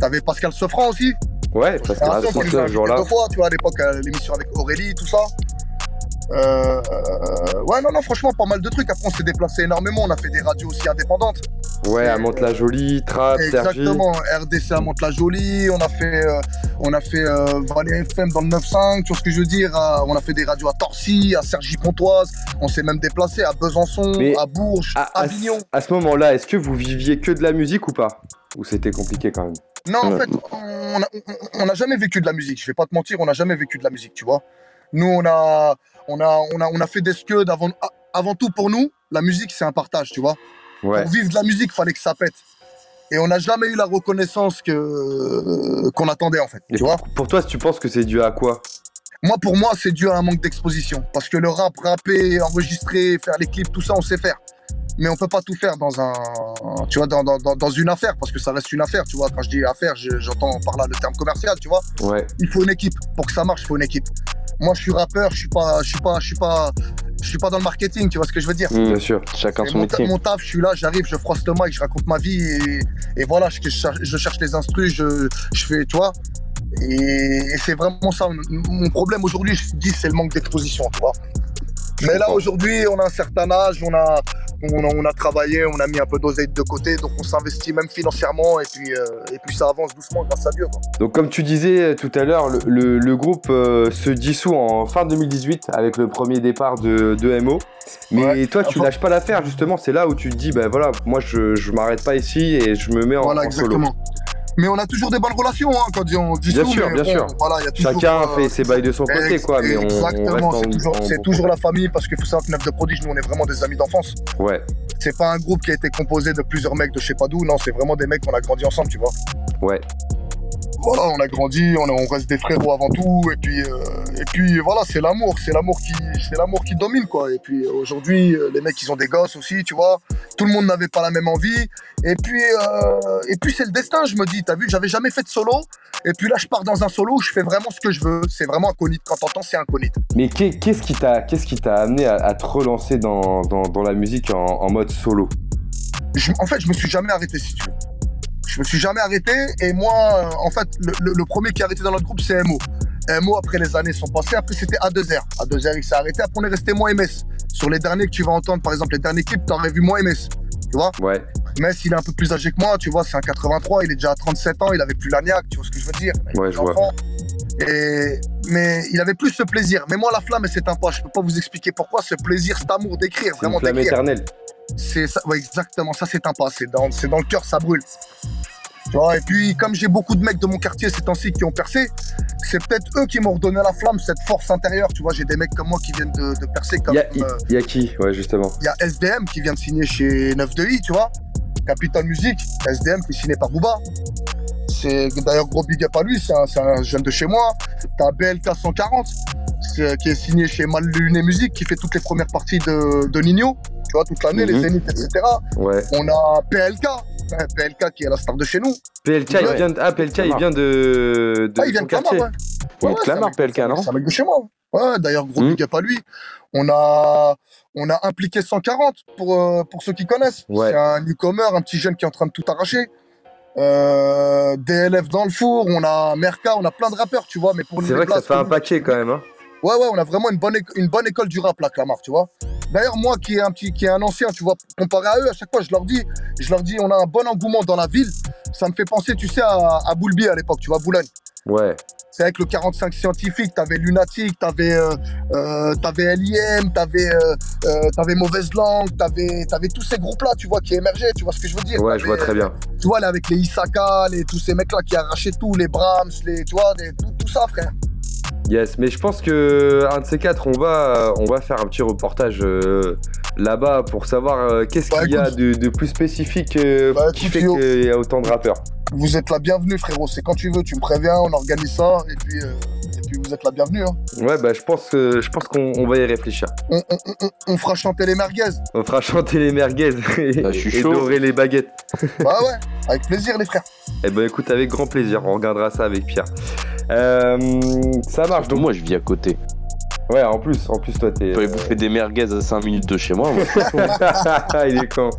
T'avais Pascal Sofran aussi. Ouais, parce que a ce invité jour-là. deux fois, tu vois, à l'époque, l'émission avec Aurélie, tout ça. Euh, ouais, non, non, franchement, pas mal de trucs. Après, on s'est déplacé énormément. On a fait des radios aussi indépendantes. Ouais, à Mantes-la-Jolie, Trap, Sergi. Exactement. RDC à Mantes-la-Jolie. On a fait, euh, on a fait euh, Valais FM dans le 9-5. Tu vois ce que je veux dire Euh, On a fait des radios à Torcy, à Cergy-Pontoise. On s'est même déplacé à Besançon, Mais à Bourges, À, à à, Avignon. à ce moment-là, est-ce que vous viviez que de la musique ou pas? Ou c'était compliqué quand même? Non, en Ouais. fait, on n'a jamais vécu de la musique. Je vais pas te mentir, on n'a jamais vécu de la musique, tu vois. Nous, on a, on a, on a, on a fait des scuds avant, avant tout pour nous. La musique, c'est un partage, tu vois. Ouais. Pour vivre de la musique, fallait que ça pète. Et on n'a jamais eu la reconnaissance que qu'on attendait en fait. Et tu vois Pour toi, tu penses que c'est dû à quoi? Moi, pour moi, c'est dû à un manque d'exposition. Parce que le rap, rapper, enregistrer, faire les clips, tout ça, on sait faire. Mais on peut pas tout faire dans un, tu vois, dans, dans, dans- une affaire, parce que ça reste une affaire, tu vois. Quand je dis affaire, je- j'entends par là le terme commercial, tu vois. Ouais. Il faut une équipe. Pour que ça marche, il faut une équipe. Moi, je suis rappeur, je suis pas, je suis pas, je suis pas, je suis pas dans le marketing, tu vois ce que je veux dire. Bien sûr. Chacun son mon, métier. mon taf, je suis là, j'arrive, je froisse le mic, je raconte ma vie et, et voilà, je, je cherche- les instrus, je, je fais, tu vois. Et, et c'est vraiment ça. Mon- Mon problème aujourd'hui, je dis, c'est le manque d'exposition, tu vois. Mais là, aujourd'hui, on a un certain âge, on a, on a, on a travaillé, on a mis un peu d'oseille de côté, donc on s'investit même financièrement et puis, euh, et puis ça avance doucement grâce à Dieu. quoi. Donc comme tu disais euh, tout à l'heure, le, le- le groupe euh, se dissout en fin 2018 avec le premier départ de, de MO. Mais Ouais. toi, tu Enfin- lâches pas l'affaire justement. C'est là où tu te dis, ben voilà, moi je, je m'arrête pas ici et je me mets en, Voilà, en solo. exactement. Mais on a toujours des bonnes relations hein, quand on dit Bien tout, sûr, bien sûr. Voilà, il y a toujours, Chacun euh, fait ses bails de son côté, quoi. Mais Exactement, en- c'est toujours, en la famille parce qu'il faut savoir que Neuf de Prodige, nous on est vraiment des amis d'enfance. Ouais, C'est pas un groupe qui a été composé de plusieurs mecs de je sais pas d'où, non, c'est vraiment des mecs qu'on a grandi ensemble, tu vois. ouais. Voilà, on a grandi, on, on reste des frérots avant tout, et puis, euh, et puis voilà, c'est l'amour, c'est l'amour qui, c'est l'amour qui domine, quoi. Et puis aujourd'hui, euh, les mecs, ils ont des gosses aussi, tu vois. Tout le monde n'avait pas la même envie. Et puis, euh, et puis c'est le destin, je me dis, t'as vu, j'avais jamais fait de solo, et puis là, je pars dans un solo où je fais vraiment ce que je veux. C'est vraiment inconnu. Quand t'entends, c'est inconnu. Mais qu'est- qu'est-ce qui t'a qu'est-ce qui t'a amené à, à te relancer dans, dans, dans la musique en, en mode solo? Je- en fait, je me suis jamais arrêté, si tu veux. Je me suis jamais arrêté. Et moi, euh, en fait, le, le- le premier qui a arrêté dans notre groupe, c'est MO. MO, après les années sont passées. Après, c'était A2R. A2R, il s'est arrêté. Après, on est resté moi et Metz. Sur les derniers que tu vas entendre, par exemple, les derniers clips, t'aurais vu moi et Metz. Tu vois? Ouais, Metz, il est un peu plus âgé que moi. Tu vois, c'est un 83. Il est déjà à 37 ans. Il avait plus l'agnac. Tu vois ce que je veux dire? Il Ouais, je vois. Et, mais il avait plus ce plaisir. Mais moi, la flamme, elle s'éteint pas. Je peux pas vous expliquer pourquoi. Ce plaisir, cet amour d'écrire, c'est vraiment flamme d'écrire. éternelle. C'est ouais, exactement, ça s'éteint pas, c'est dans, c'est dans le cœur, ça brûle. Tu vois, et puis comme j'ai beaucoup de mecs de mon quartier ces temps-ci qui ont percé, c'est peut-être eux qui m'ont redonné la flamme, cette force intérieure. Tu vois, j'ai des mecs comme moi qui viennent de, de percer, comme Il y, a- euh, y a qui? Ouais, justement. il y a SDM qui vient de signer chez 9 i tu vois, Capital Music, SDM qui est signé par Booba. C'est d'ailleurs gros big up à lui, c'est un, c'est un jeune de chez moi. T'as BLK 140 c'est- qui est signé chez Mal Luné Musique, qui fait toutes les premières parties de, de Nino, vois, toute l'année, Mhm. les Zénith, etc. Ouais. On a PLK, PLK qui est la star de chez nous. PLK, il Ouais. vient de, ah, PLK, il vient de, de ah, il vient de Clamart, ouais. Ouais, Clamart, PLK, non C'est un mec de chez moi. Ouais, d'ailleurs, gros Mhm. big up à lui. On a, on a impliqué 140 pour, euh, pour ceux qui connaissent. Ouais. C'est un newcomer, un petit jeune qui est en train de tout arracher. Euh, DLF dans le four, on a Merca, on a plein de rappeurs, tu vois, mais pour nous C'est vrai que ça fait un paquet quand même. Hein. Ouais, ouais, on a vraiment une bonne, une bonne école du rap, là, Clamart, tu vois. D'ailleurs, moi, qui est un petit, qui est un ancien, tu vois, comparé à eux, à chaque fois, je leur dis, je leur dis, on a un bon engouement dans la ville. Ça me fait penser, tu sais, à, à Boulby à l'époque, tu vois, Boulogne. Ouais. C'est avec le 45 scientifique, t'avais Lunatic, t'avais euh, euh, t'avais LIM, t'avais euh, t'avais Mauvaise Langue, t'avais avais tous ces groupes-là, tu vois, qui émergeaient, tu vois ce que je veux dire Ouais, je vois très bien. Tu vois, là, avec les Isaka, les, tous ces mecs-là qui arrachaient tout, les Brahms, les, tu vois, tout, tout ça, frère. Yes, mais je pense que un de ces quatre, on va, on va faire un petit reportage euh, là-bas pour savoir euh, qu'est-ce Bah, qu'il y a de, de plus spécifique euh, Bah, qui fait qu'il y a autant de rappeurs. Vous êtes la bienvenue, frérot. C'est quand tu veux, tu me préviens, on organise ça, et puis, euh, et puis vous êtes la bienvenue. Hein. Ouais, bah je pense que je pense qu'on on va y réfléchir. On, on- on- on- on fera chanter les merguez. On fera chanter les merguez et, Bah, je suis et chaud. dorer les baguettes. bah ouais, avec plaisir, les frères. Eh ben écoute, avec grand plaisir, on regardera ça avec Pierre. Euh, ça marche. Donc, moi, je vis à côté. ouais, en plus, en plus toi t'es. Peux aller euh, bouffer des merguez à 5 minutes de chez moi. moi. Il est con.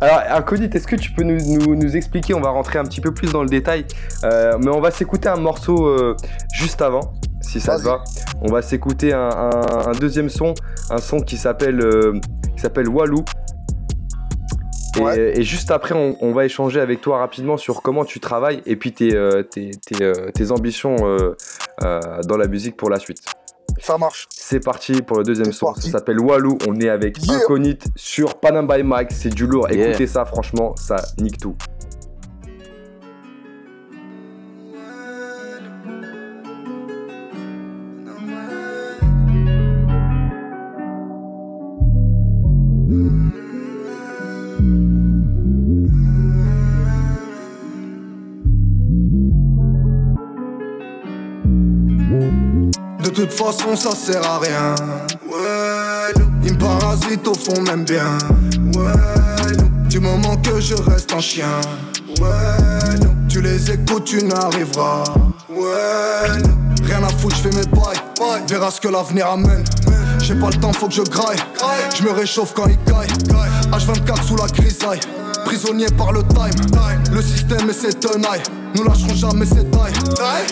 Alors, Inconite, est-ce que tu peux nous, nous- nous expliquer On va rentrer un petit peu plus dans le détail, euh, mais on va s'écouter un morceau euh, juste avant, si ça te va. On va s'écouter un, un- un deuxième son, un son qui s'appelle euh, qui s'appelle Walou. Et, Ouais. et juste après, on, on va échanger avec toi rapidement sur comment tu travailles et puis tes, euh, tes, tes, euh, tes ambitions euh, euh, dans la musique pour la suite. Ça marche. C'est parti pour le deuxième son. parti. Ça s'appelle Walou. On est avec Yeah. Sur Panam by Mike. C'est du lourd. Yeah. Écoutez ça, franchement, ça nique tout. Façon, ça sert à rien. Ouais, ils me parasitent au fond, même bien. Ouais, du moment que je reste un chien. Ouais, tu les écoutes, tu n'arriveras. Ouais, rien à foutre, je fais mes pailles. Verras ce que l'avenir amène. J'ai pas le temps, faut que je graille. Je me réchauffe quand il caille. H24 sous la grisaille. Prisonnier par le time. Le système et ses tenailles. Nous lâcherons jamais ses tailles.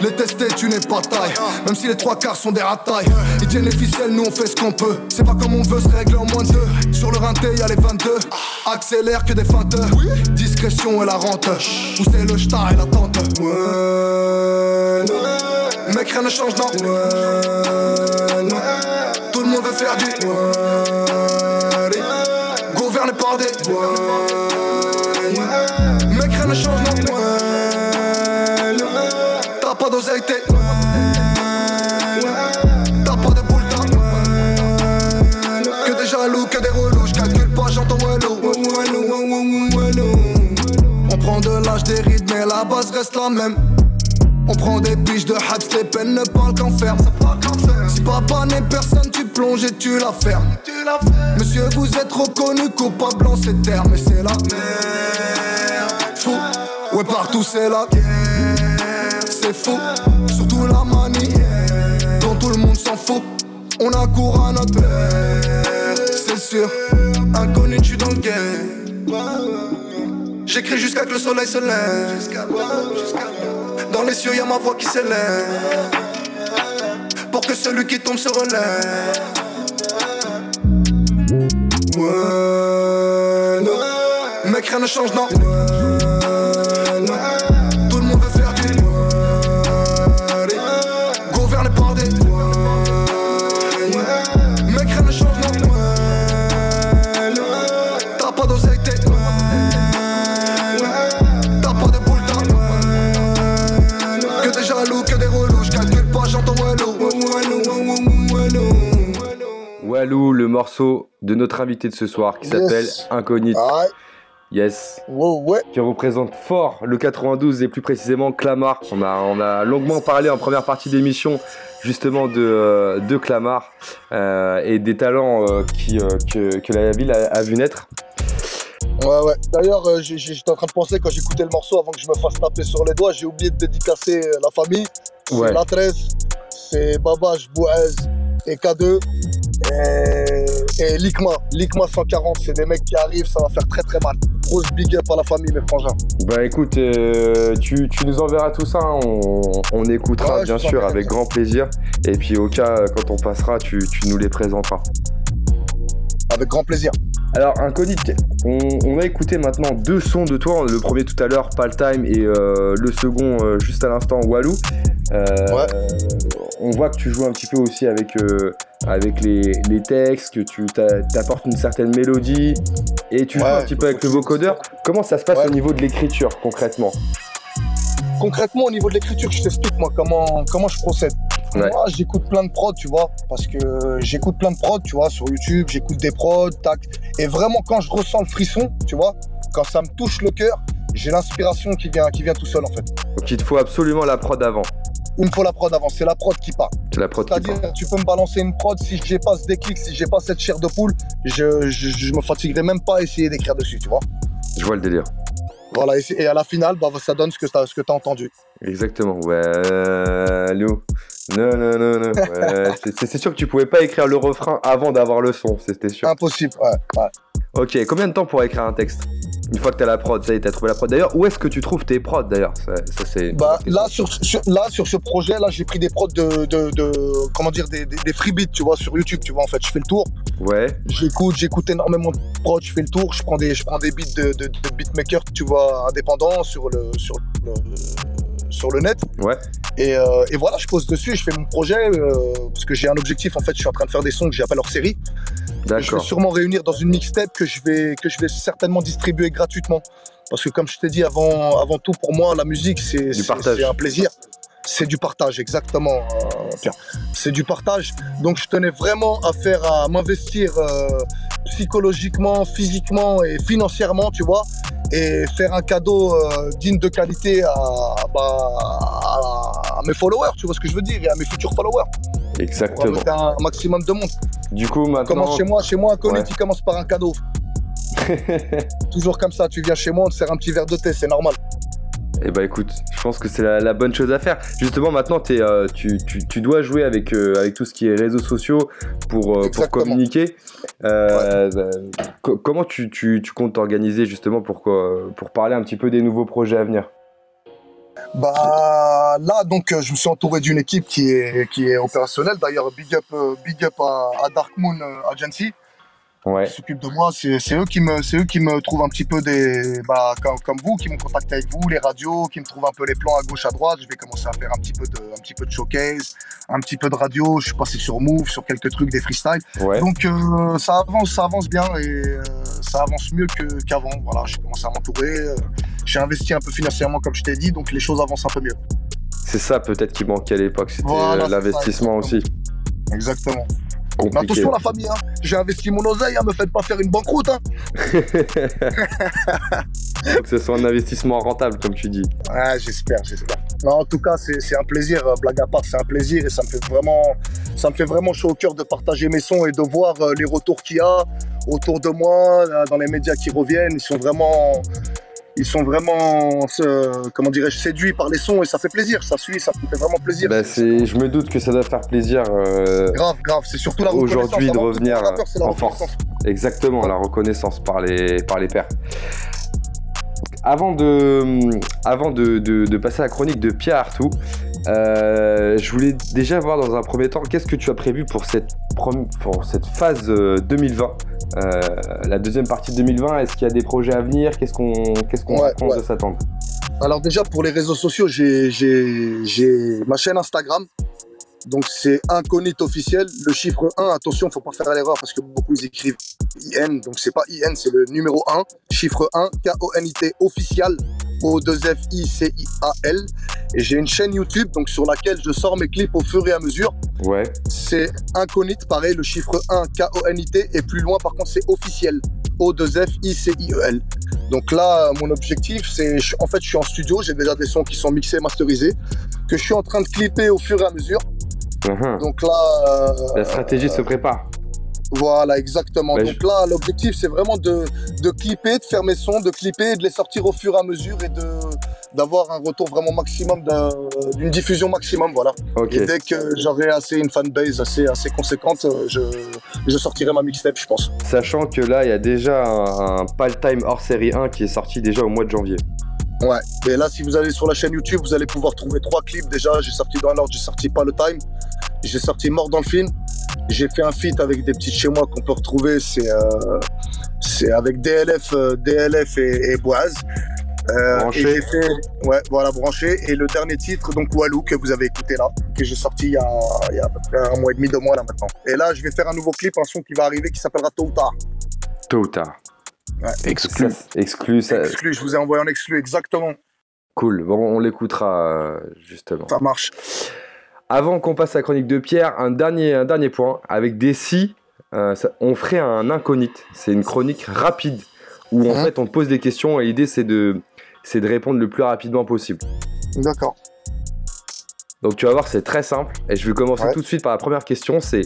Les tester, tu n'es pas taille. Même si les trois quarts sont des ratailles. Ils tiennent les ficelles, nous on fait ce qu'on peut. C'est pas comme on veut se régler en moins de deux. Sur le rinté, y'a les 22. Accélère que des feinteurs. Discrétion et la rente. Où c'est le star et la tente. Ouais. Mec, rien ne change, non. Tout le monde veut faire du. Ouais, gouverné par des. La base reste la même. On prend des piges de hats, les peines ne parlent qu'en ferme. Si papa n'est personne, tu plonges et tu la fermes. Monsieur, vous êtes reconnu coupable en ces termes, mais c'est la merde. Fou, ouais, partout c'est la guerre. C'est fou, surtout la manie, dont tout le monde s'en fout. On a cours à notre père, c'est sûr. Inconnu, tu dans le game. J'écris jusqu'à que le soleil se lève. Dans les cieux, y'a ma voix qui s'élève. Pour que celui qui tombe se relève. Ouais, non. Rien ne change, non. Le morceau de notre invité de ce soir qui Yes. s'appelle Incognite. Yes. ouais, ouais. Qui représente fort le 92 et plus précisément Clamart. On a, on a longuement parlé en première partie d'émission justement de, euh, de Clamart euh, et des talents euh, qui, euh, que, que la ville a, a vu naître. Ouais, ouais. D'ailleurs, euh, j'étais en train de penser quand j'écoutais le morceau avant que je me fasse taper sur les doigts, j'ai oublié de dédicacer la famille. C'est Ouais. la 13, c'est Babache, Bouez et K2 et, et Likma. Likma 140, c'est des mecs qui arrivent, ça va faire très très mal. Grosse big up à la famille, mes frangins. Bah écoute, euh, tu, tu nous enverras tout ça, hein. on, on écoutera Ouais, bien sûr avec grand plaisir. Et puis au cas, euh, quand on passera, tu, tu nous les présenteras. Avec grand plaisir. Alors, Incognite, on, on a écouté maintenant deux sons de toi. Le premier tout à l'heure, Pal Time, et euh, le second, euh, juste à l'instant, Walou. Euh, Ouais. On voit que tu joues un petit peu aussi avec, euh, avec les, les textes, que tu t'a- t'apportes une certaine mélodie, et tu joues un petit peu avec le vocodeur. Comment ça se passe Ouais. au niveau de l'écriture, concrètement? Concrètement, au niveau de l'écriture, je t'explique moi comment, comment je procède. Ouais. Moi, j'écoute plein de prods, tu vois, parce que j'écoute plein de prods, tu vois, sur YouTube, j'écoute des prods, tac. Et vraiment, quand je ressens le frisson, tu vois, quand ça me touche le cœur, j'ai l'inspiration qui vient, qui vient tout seul, en fait. Donc il te faut absolument la prod avant. Il me faut la prod avant, c'est la prod qui part. C'est la prod qui C'est-à-dire, tu peux me balancer une prod, si j'ai pas ce déclic, si j'ai pas cette chair de poule, je, je, je me fatiguerai même pas à essayer d'écrire dessus, tu vois. Je vois le délire. Voilà, et, à la finale, bah, ça donne ce que tu as, entendu. Exactement. Ouais, Lou. Non, non, non, non. Ouais, c'est sûr que tu pouvais pas écrire le refrain avant d'avoir le son, c'était sûr. Impossible, ouais. ouais. Ok, combien de temps pour écrire un texte? Une fois que t'as la prod, ça y est, t'as trouvé la prod. D'ailleurs, où est-ce que tu trouves tes prods d'ailleurs Ça, ça, c'est. Bah, là, sur, sur- là, sur ce projet, là, j'ai pris des prods de, de, de- comment dire, des, des, des free beats, tu vois, sur YouTube, tu vois, en fait, je fais le tour. Ouais, J'écoute, j'écoute énormément de prods, je fais le tour, je prends des, je prends des beats de, de, de beatmakers, tu vois, indépendants sur le, sur le, sur le net. ouais. Et, euh, et voilà, je pose dessus, je fais mon projet, euh, parce que j'ai un objectif, en fait, je suis en train de faire des sons que j'appelle hors série. Je vais sûrement réunir dans une mixtape que je vais, que je vais certainement distribuer gratuitement. Parce que comme je t'ai dit avant, avant tout, pour moi, la musique, c'est c'est- partage. c'est un plaisir. C'est du partage, exactement, euh. C'est du partage. Donc je tenais vraiment à faire, à m'investir euh, psychologiquement, physiquement et financièrement, tu vois, et faire un cadeau euh, digne de qualité à, bah, à- à mes followers, tu vois ce que je veux dire, et à mes futurs followers. Exactement. rajouter un maximum de monde. Du coup, maintenant. Commence chez moi, chez moi, un colis Ouais. qui commence par un cadeau. Toujours comme ça, tu viens chez moi, on te sert un petit verre de thé, c'est normal. Eh bah écoute, je pense que c'est la, la bonne chose à faire. Justement, maintenant, euh, tu, tu, tu dois jouer avec, euh, avec tout ce qui est réseaux sociaux pour, euh, pour communiquer. Co- comment tu, tu, tu comptes t'organiser justement pour, pour parler un petit peu des nouveaux projets à venir? Bah là, donc, euh, je me suis entouré d'une équipe qui est, qui est opérationnelle. D'ailleurs, big up, euh, big up à, à Dark Moon euh, Agency. Ouais. qui s'occupent de moi. C'est eux qui me, c'est eux qui me trouvent un petit peu des, bah, comme, comme vous, qui m'ont contacté avec vous, les radios, qui me trouvent un peu les plans à gauche, à droite. Je vais commencer à faire un petit peu de, un petit peu de showcase, un petit peu de radio. Je suis passé sur Move, sur quelques trucs, des freestyles. Ouais. Donc euh, ça avance, ça avance bien et euh, ça avance mieux que- qu'avant. Voilà, j'ai commencé à m'entourer. euh, j'ai investi un peu financièrement, comme je t'ai dit, donc les choses avancent un peu mieux. C'est ça peut-être qui manquait à l'époque, c'était Voilà, euh, l'investissement aussi. Exactement. Mais attention la famille, hein. j'ai investi mon oseille, hein, me faites pas faire une banqueroute. Hein. Faut que ce soit un investissement rentable, comme tu dis. Ouais, j'espère, j'espère. Non, en tout cas, c'est un plaisir, euh, blague à part, c'est un plaisir et ça me fait vraiment, ça me fait vraiment chaud au cœur de partager mes sons et de voir euh, les retours qu'il y a autour de moi, dans les médias qui reviennent. Ils sont vraiment, ils sont vraiment, euh, comment dirais-je, séduits par les sons et ça fait plaisir. Ça suit, ça me fait vraiment plaisir. Bah, c'est, je me doute que ça doit faire plaisir euh, Grave, grave. C'est surtout la aujourd'hui de revenir la en force. Exactement, la reconnaissance par les, par les pairs. Avant de, avant de, de- de passer à la chronique de Pierre Artout, je voulais déjà voir dans un premier temps qu'est-ce que tu as prévu pour cette, prom- pour cette phase euh, 2020, euh, la deuxième partie de 2020. Est-ce qu'il y a des projets à venir? Qu'est-ce qu'on qu'est-ce qu'on Ouais, pense ouais. de s'attendre? Alors déjà pour les réseaux sociaux, j'ai- j'ai j'ai ma chaîne Instagram. Donc c'est Incognito officiel. Le chiffre 1, attention, faut pas faire l'erreur parce que beaucoup ils écrivent IN. Donc c'est pas IN, c'est le numéro 1. Chiffre 1, K-O-N-I-T officiel. O-2-F-I-C-I-A-L. Et j'ai une chaîne YouTube donc sur laquelle je sors mes clips au fur et à mesure. Ouais, C'est Incognito, pareil, le chiffre 1, K-O-N-I-T. Et plus loin, par contre, c'est officiel. O-2-F-I-C-I-E-L. Donc là, mon objectif, c'est. En fait, je suis en studio, j'ai déjà des sons qui sont mixés, masterisés, que je suis en train de clipper au fur et à mesure. uhum. Donc là. euh, la stratégie se prépare. Voilà, exactement. Bah, Donc là, l'objectif, c'est vraiment de, de clipper, de faire mes sons, de clipper et de les sortir au fur et à mesure et de d'avoir un retour vraiment maximum, d'un- d'une diffusion maximum, voilà. Et dès que j'aurai assez une fanbase assez, assez conséquente, euh, je, je sortirai ma mixtape, je pense. sachant que là, il y a déjà un, un Pal-Time hors série 1 qui est sorti déjà au mois de janvier. Ouais. Et là, si vous allez sur la chaîne YouTube, vous allez pouvoir trouver trois clips déjà. J'ai sorti dans l'ordre, j'ai sorti pas le time. J'ai sorti Mort dans le film. J'ai fait un feat avec des petites chez moi qu'on peut retrouver. C'est euh, c'est avec DLF, euh, DLF et, et Boaz. Euh, Branché. et j'ai fait, ouais, voilà, branché. Et le dernier titre, donc Walou, que vous avez écouté là, que j'ai sorti il y, a, il y a à peu près un mois et demi, deux mois là maintenant. Et là, je vais faire un nouveau clip, un son qui va arriver qui s'appellera Tôt ou Tard. Tôt ou tard. Exclu. Ça, exclu, ça, Exclu, je vous ai envoyé en exclu, exactement. cool. Bon, on l'écoutera justement. Ça marche. Avant qu'on passe à la chronique de Pierre, un dernier, un dernier point. Avec des si, euh, ça- on ferait un incognite. C'est une chronique rapide où en Mhm. fait on te pose des questions et l'idée c'est de, c'est de répondre le plus rapidement possible. D'accord. Donc tu vas voir, c'est très simple. Et je vais commencer Ouais. tout de suite par la première question. C'est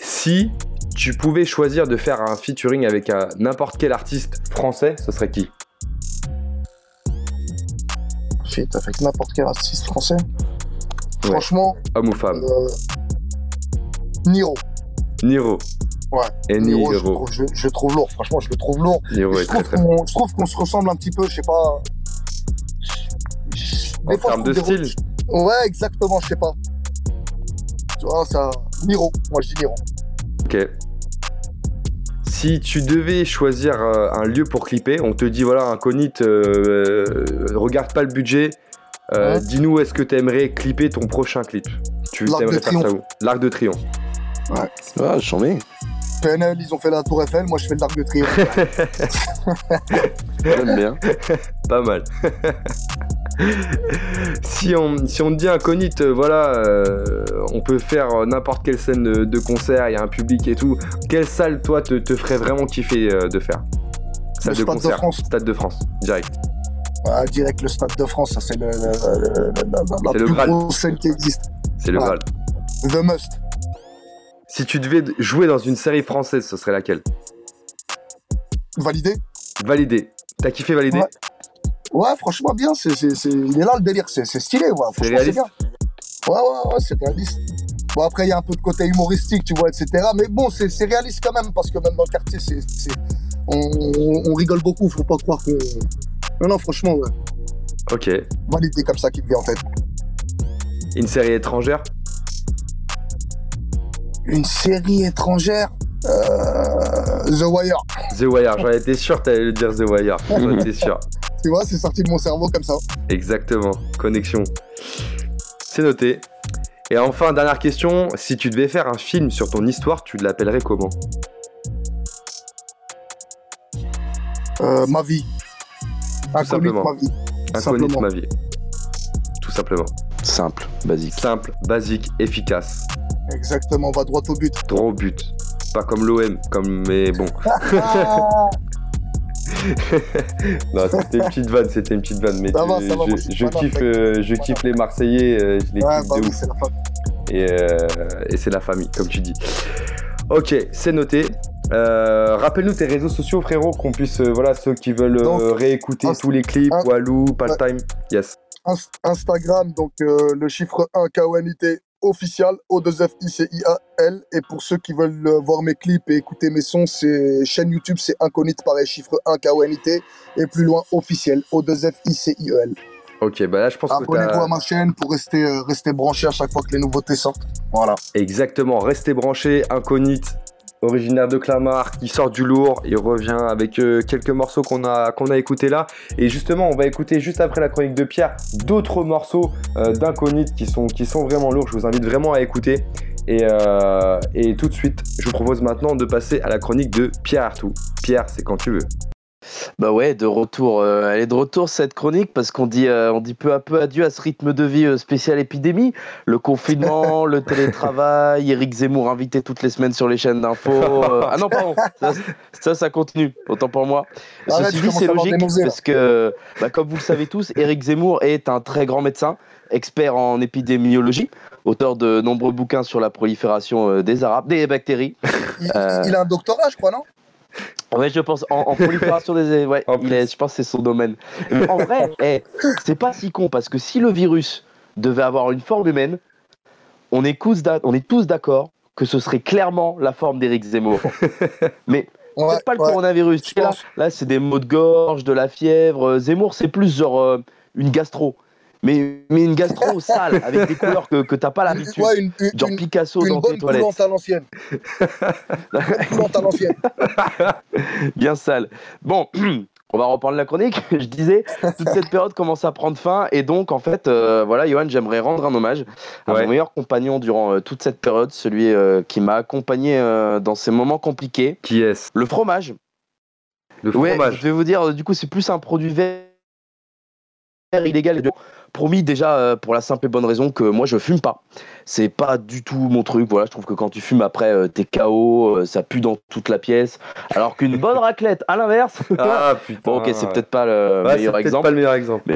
si tu pouvais choisir de faire un featuring avec un- n'importe quel artiste français, ce serait qui? Feat avec n'importe quel artiste français. Ouais. Franchement, Homme ou femme euh, Niro. Niro. Ouais. Et Niro, je, trouve, je, je le trouve lourd. Franchement, je le trouve lourd. Niro je, est très trouve très bon. qu'on, je trouve qu'on se ressemble un petit peu, je sais pas. En Des fois, termes de des- style Ouais, exactement, je sais pas. Tu vois, ça. Niro. Moi, je dis Niro. Ok. Si tu devais choisir euh, un lieu pour clipper, on te dit voilà, incognite, euh, euh, regarde pas le budget. Euh, Ouais. Dis-nous, est-ce que tu aimerais clipper ton prochain clip Tu L'Arc de aimerais faire ça Triomphe. où L'Arc de Triomphe. Ah, j'en ai. PNL, ils ont fait la Tour Eiffel, moi, je fais le Dark de Triomphe. J'aime bien. Pas mal. si, on, si on te dit incognite, euh, voilà, euh, on peut faire n'importe quelle scène de, de concert, il y a un public et tout. Quelle salle, toi, te, te ferait vraiment kiffer euh, de faire? Salle de Stade de concert. France. Stade de France, direct. Ouais, direct, le Stade de France, ça, c'est le, la, plus grosse scène qui existe. C'est le. Graal. The Must. Si tu devais jouer dans une série française, ce serait laquelle? Validé Validé. T'as kiffé Validé Ouais. Ouais, franchement, bien. C'est, c'est, c'est- Il est là le délire, c'est, c'est stylé. Ouais. Franchement, c'est réaliste bien. Ouais, ouais, ouais, c'est réaliste. Bon, après, il y a un peu de côté humoristique, tu vois, etc. Mais bon, c'est, c'est réaliste quand même, parce que même dans le quartier, c'est, c'est- On, on rigole beaucoup, faut pas croire qu'on. Non, non, franchement, ouais. Ok. Validé comme ça qui me vient en tête. Une série étrangère? Une série étrangère? Euh, The Wire. The Wire. J'en étais sûr que t'allais le dire The Wire. J'en étais sûr. Tu vois, c'est sorti de mon cerveau comme ça. Exactement. Connexion. C'est noté. Et enfin, dernière question. Si tu devais faire un film sur ton histoire, tu l'appellerais comment? Euh, ma vie. Inconnu de simplement. ma vie. Inconnu de ma vie. Tout simplement. Simple, basique. Simple, basique, efficace. Exactement, va droit au but. Droit au but. Pas comme l'OM, comme mais bon. Non, c'était une petite vanne, c'était une petite vanne. Mais Ça va, je, ça va, moi, je je- suis je pas kiffe, euh, je kiffe les Marseillais, euh, je les ouais, kiffe bah de oui, ouf. la. Et, euh, et c'est la famille, comme tu dis. Ok, c'est noté. Euh, Rappelle-nous tes réseaux sociaux, frérot, qu'on puisse, euh, voilà, ceux qui veulent euh, Donc, réécouter tous les clips, Walou, Paltime. Yes. Inst- Instagram, donc euh, le chiffre 1 KONIT official, O2FICIAL. Et pour ceux qui veulent voir mes clips et écouter mes sons, c'est chaîne YouTube, c'est Inconit, pareil, chiffre 1 KONIT. Et plus loin, officiel, O2FICIEL. Ok, bah là, je pense que Abonnez-vous à ma chaîne pour rester, euh, rester branché à chaque fois que les nouveautés sortent. Voilà. Exactement, restez branchés, Incognite, originaire de Clamart, qui sort du lourd, il revient avec euh, quelques morceaux qu'on a, écoutés là. Et justement, on va écouter juste après la chronique de Pierre d'autres morceaux euh, d'Incognite qui sont, qui sont vraiment lourds. Je vous invite vraiment à écouter. Et, euh, et tout de suite, je vous propose maintenant de passer à la chronique de Pierre Artout. Pierre, c'est quand tu veux. Bah ouais, de retour. euh, elle est de retour cette chronique parce qu'on dit, euh, on dit peu à peu adieu à ce rythme de vie euh, spécial épidémie. Le confinement, le télétravail, Eric Zemmour invité toutes les semaines sur les chaînes d'infos. euh, Ah non, pardon, ça, ça, ça continue. Autant pour moi. Arrête, Ceci dit, c'est logique parce que, bah, comme vous le savez tous, Eric Zemmour est un très grand médecin, expert en épidémiologie, auteur de nombreux bouquins sur la prolifération des arabes, des bactéries. Il, Euh. il a un doctorat, je crois, non? Ouais, je pense en, en prolifération des. Ouais, En il plus. est, je pense que c'est son domaine. Mais en vrai, eh, c'est pas si con parce que si le virus devait avoir une forme humaine, on est, tous d'a- on est tous d'accord que ce serait clairement la forme d'Éric Zemmour. Mais Ouais, peut-être pas le ouais. coronavirus. Là, pense. là c'est des maux de gorge, de la fièvre. Euh, Zemmour, c'est plus genre euh, une gastro. Mais, mais une gastro sale, avec des couleurs que, que t'as pas l'habitude. Ouais, une, une, Genre une- Picasso une dans tes bonne toilettes. coulante à l'ancienne. Une coulante à l'ancienne. bien sale. Bon, on va reprendre la chronique. Je disais, toute cette période commence à prendre fin et donc en fait, euh, voilà, Johan, j'aimerais rendre un hommage à Ouais. mon meilleur compagnon durant euh, toute cette période, celui euh, qui m'a accompagné euh, dans ces moments compliqués. Qui est-ce? Le fromage. Le Ouais, fromage. je vais vous dire, euh, du coup, c'est plus un produit vert illégal. Promis déjà euh, pour la simple et bonne raison que moi je fume pas. C'est pas du tout mon truc. Voilà, je trouve que quand tu fumes après euh, t'es KO, euh, ça pue dans toute la pièce. Alors qu'une bonne raclette, à l'inverse. Ah putain. Bon, ok, c'est peut-être pas le Ouais, c'est meilleur peut-être exemple. pas le meilleur exemple.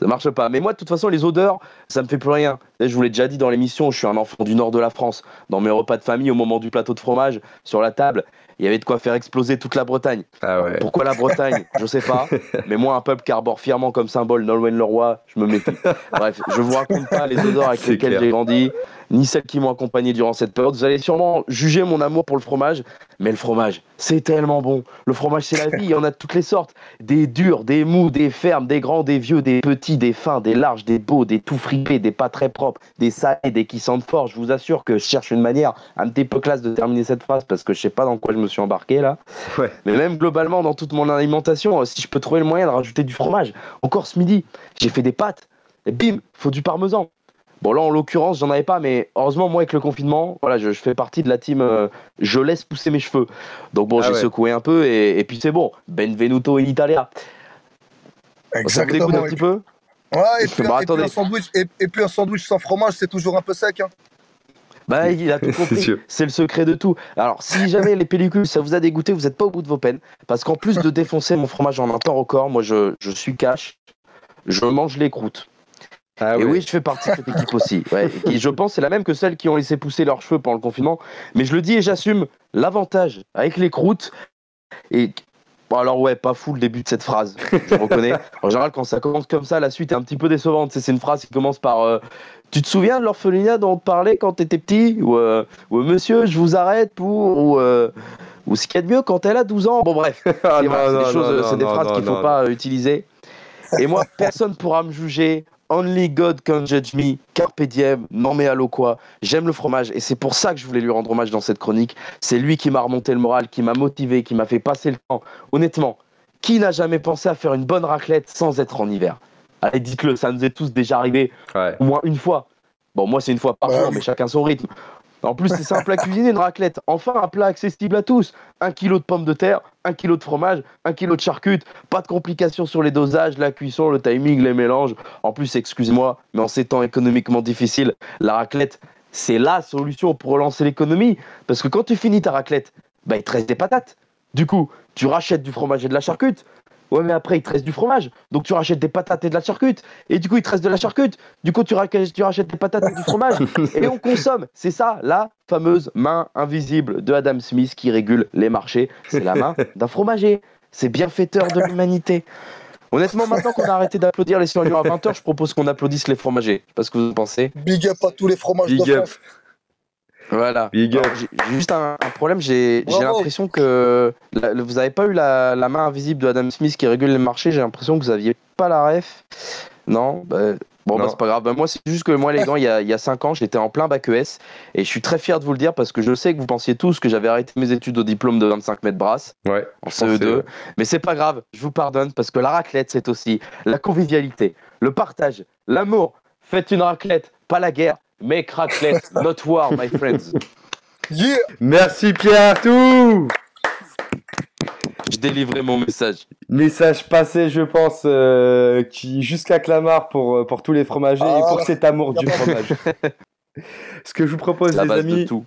Ça marche pas. Mais moi, de toute façon, les odeurs, ça me fait plus rien. Et Je vous l'ai déjà dit dans l'émission, je suis un enfant du nord de la France. Dans mes repas de famille, au moment du plateau de fromage, sur la table, il y avait de quoi faire exploser toute la Bretagne. Ah ouais. Pourquoi la Bretagne? Je sais pas. Mais moi, un peuple qui arbore fièrement comme symbole Nolwenn-le-Roi, je me méfie. Bref, je vous raconte pas les odeurs avec lesquelles j'ai grandi, ni celles qui m'ont accompagné durant cette période. Vous allez sûrement juger mon amour pour le fromage, mais le fromage, c'est tellement bon. Le fromage, c'est la vie, il y en a de toutes les sortes. Des durs, des mous, des fermes, des grands, des vieux, des petits, des fins, des larges, des beaux, des tout fripés, des pas très propres, des salés, des qui sentent fort. Je vous assure que je cherche une manière un petit peu classe de terminer cette phrase parce que je sais pas dans quoi je me suis embarqué là. Ouais. Mais même globalement, dans toute mon alimentation, euh, si je peux trouver le moyen de rajouter du fromage. Encore ce midi, j'ai fait des pâtes. Et bim, faut du parmesan. Bon, là, en l'occurrence, j'en avais pas, mais heureusement, moi, avec le confinement, voilà, je, je fais partie de la team euh, je laisse pousser mes cheveux. Donc, bon, Ah j'ai ouais. secoué un peu et, et puis c'est bon. Benvenuto in Italia. Ça vous dégoûte un et petit peu? Ouais, et puis, et puis attendez. un sandwich, et, et puis un sandwich sans fromage, c'est toujours un peu sec. Hein. Bah, il a tout compris. C'est le secret de tout. Alors, si jamais les pellicules, ça vous a dégoûté, vous n'êtes pas au bout de vos peines. Parce qu'en plus de défoncer mon fromage en un temps record, moi, je, je suis cash. Je mange les croûtes. Ah et oui, je fais partie de cette équipe aussi. Ouais, et je pense c'est la même que celles qui ont laissé pousser leurs cheveux pendant le confinement. Mais je le dis et j'assume l'avantage avec les croûtes. Et bon, alors ouais, pas fou le début de cette phrase. Je reconnais. En général, quand ça commence comme ça, la suite est un petit peu décevante. C'est une phrase qui commence par euh, Tu te souviens de l'orphelinat dont on te parlait quand t'étais petit? Ou, euh, ou, Monsieur, je vous arrête pour ou euh, ou ce qu'il y a de mieux quand elle a 12 ans? Bon bref. Ah, c'est des, non, choses, non, des phrases qu'il faut non, pas utiliser. Et moi, personne pourra me juger. Only God can judge me. Carpe diem. Non mais allô quoi. J'aime le fromage et c'est pour ça que je voulais lui rendre hommage dans cette chronique. C'est lui qui m'a remonté le moral, qui m'a motivé, qui m'a fait passer le temps. Honnêtement, qui n'a jamais pensé à faire une bonne raclette sans être en hiver? Allez, dites-le, ça nous est tous déjà arrivé Ouais. au moins une fois. Bon, moi, c'est une fois par jour, mais chacun son rythme. En plus, c'est simple à cuisiner, une raclette. Enfin, un plat accessible à tous. Un kilo de pommes de terre, un kilo de fromage, un kilo de charcutes. Pas de complications sur les dosages, la cuisson, le timing, les mélanges. En plus, excuse-moi, mais en ces temps économiquement difficiles, la raclette, c'est la solution pour relancer l'économie. Parce que quand tu finis ta raclette, bah, il te reste des patates. Du coup, tu rachètes du fromage et de la charcute. Ouais, mais après, il te reste du fromage. Donc, tu rachètes des patates et de la charcute. Et du coup, il te reste de la charcute. Du coup, tu, rachètes- tu rachètes des patates et du fromage. et on consomme. C'est ça, la fameuse main invisible de Adam Smith qui régule les marchés. C'est la main d'un fromager. C'est bienfaiteur de l'humanité. Honnêtement, maintenant qu'on a arrêté d'applaudir les surlions à 20h, je propose qu'on applaudisse les fromagers. Je sais pas ce que vous en pensez. Big up à tous les fromages Big de up. Voilà. Big up. Alors, J'ai juste un, un problème, j'ai l'impression que la- vous n'avez pas eu la, la main invisible de Adam Smith qui régule les marchés, j'ai l'impression que vous aviez pas la ref. Non bah, Bon, bah, c'est pas grave. Bah, moi, c'est juste que moi, les gants, il y a, il y a 5 ans, j'étais en plein bac ES et je suis très fier de vous le dire parce que je sais que vous pensiez tous que j'avais arrêté mes études au diplôme de 25 mètres brasse Ouais. en je pense que CE2. Mais c'est pas grave, je vous pardonne parce que la raclette, c'est aussi la convivialité, le partage, l'amour. Faites une raclette, pas la guerre. Make raclette, not war, my friends. Yeah Merci Pierre tout Je délivrais mon message. Message passé, je pense, euh, qui jusqu'à Clamart pour, euh, pour tous les fromagers et Ah, pour cet amour du fromage. Ce que je vous propose, les amis, tout.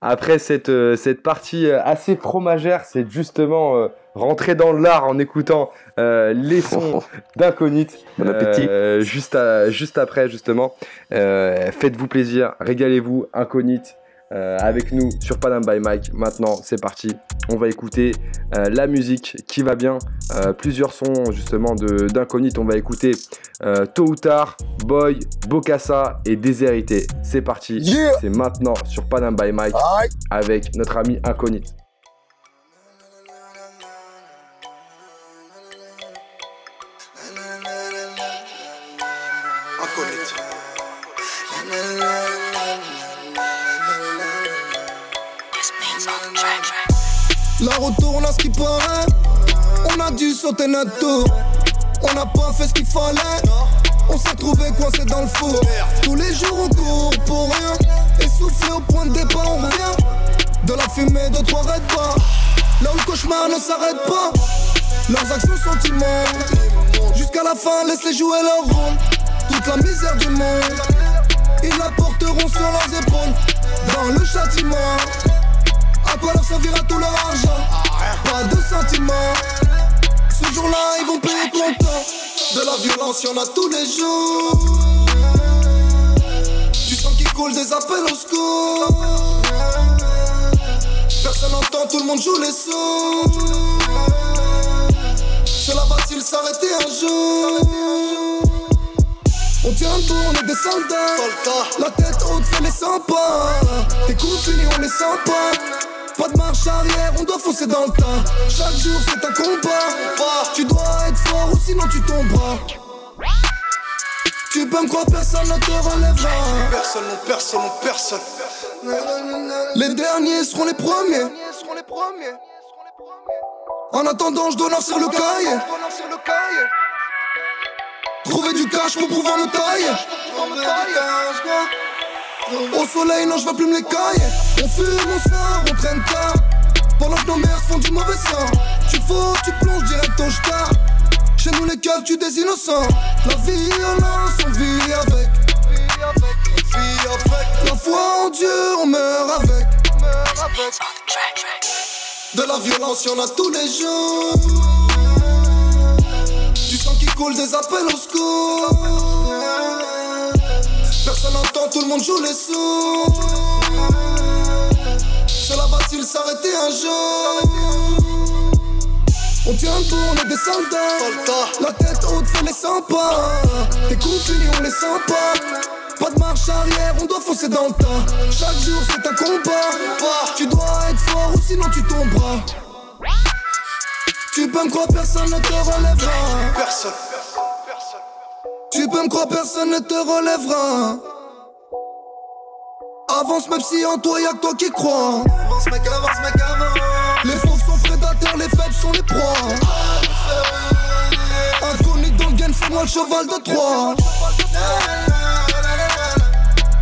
après cette, euh, cette partie assez fromagère, c'est justement euh, rentrer dans l'art en écoutant euh, les sons d'inconite. Bon appétit. Euh, juste, à- juste après, justement. Euh, Faites-vous plaisir, régalez-vous, inconite. euh, avec nous sur Panam by Mike. Maintenant, c'est parti. On va écouter euh, la musique qui va bien. Euh, plusieurs sons justement de d'inconite. On va écouter euh, Tôt ou tard, Boy, Bokassa et Déshérité. C'est parti. Yeah C'est maintenant sur Panam by Mike avec notre ami Inconite. La retourne à ce qui paraît. On a dû sauter notre tour. On n'a pas fait ce qu'il fallait. On s'est trouvé coincé dans le four. Tous les jours on court pour rien. Essoufflé au point de départ, on revient. De la fumée de trois raids pas. Là où le cauchemar ne s'arrête pas. Leurs actions sont immondes. Jusqu'à la fin, laisse-les jouer leur rôle. Toute la misère du monde. Ils la porteront sur leurs épaules. Dans le châtiment. À quoi leur servira tout leur argent. Pas de sentiments. Ce jour-là ils vont payer content De la violence y'en a tous les jours. Tu sens qu'il coule des appels au secours. Personne n'entend, tout le monde joue les sous Cela va-t-il s'arrêter un jour? On tient bon, on est des soldats. La tête haute fait les 100 pas. Tes coups finis, on les sent pas. Pas de marche arrière, on doit foncer dans le tas. Chaque jour c'est un combat. Tu dois être fort ou sinon tu tomberas. Tu peux me croire, personne ne te relèvera. Personne, non, personne, non, personne. Les derniers seront les premiers. En attendant, je dois lancer le cahier. Trouver du cash pour pouvoir me tailler. Au soleil, non, je veux plus me les. On fume, on sort, on traîne tard. Pendant que nos mères font du mauvais sang. Tu fous, tu plonges direct au star. Chez nous, les keufs, tu des innocents. La violence, on vit avec. La foi en Dieu, on meurt avec. De la violence, y'en a tous les jours. Tu sens qu'il coule des appels au secours. Personne n'entend, tout le monde joue les sous. Cela va-t-il s'arrêter un jour On tient bon, on est des soldats. La tête haute fait les sympas. Tes coups finis, on les sent pas. Pas de marche arrière, on doit foncer dans le tas. Chaque jour c'est un combat. Tu dois être fort ou sinon tu tomberas. Tu peux me croire, personne ne te relèvera. Personne. Tu peux me croire, personne ne te relèvera. Avance, même si en toi y'a que toi qui crois. Avance, mec, avance, mec, avance. Les fauves sont prédateurs, les faibles sont les proies. Inconnu dans le game, c'est moi le cheval de Troie.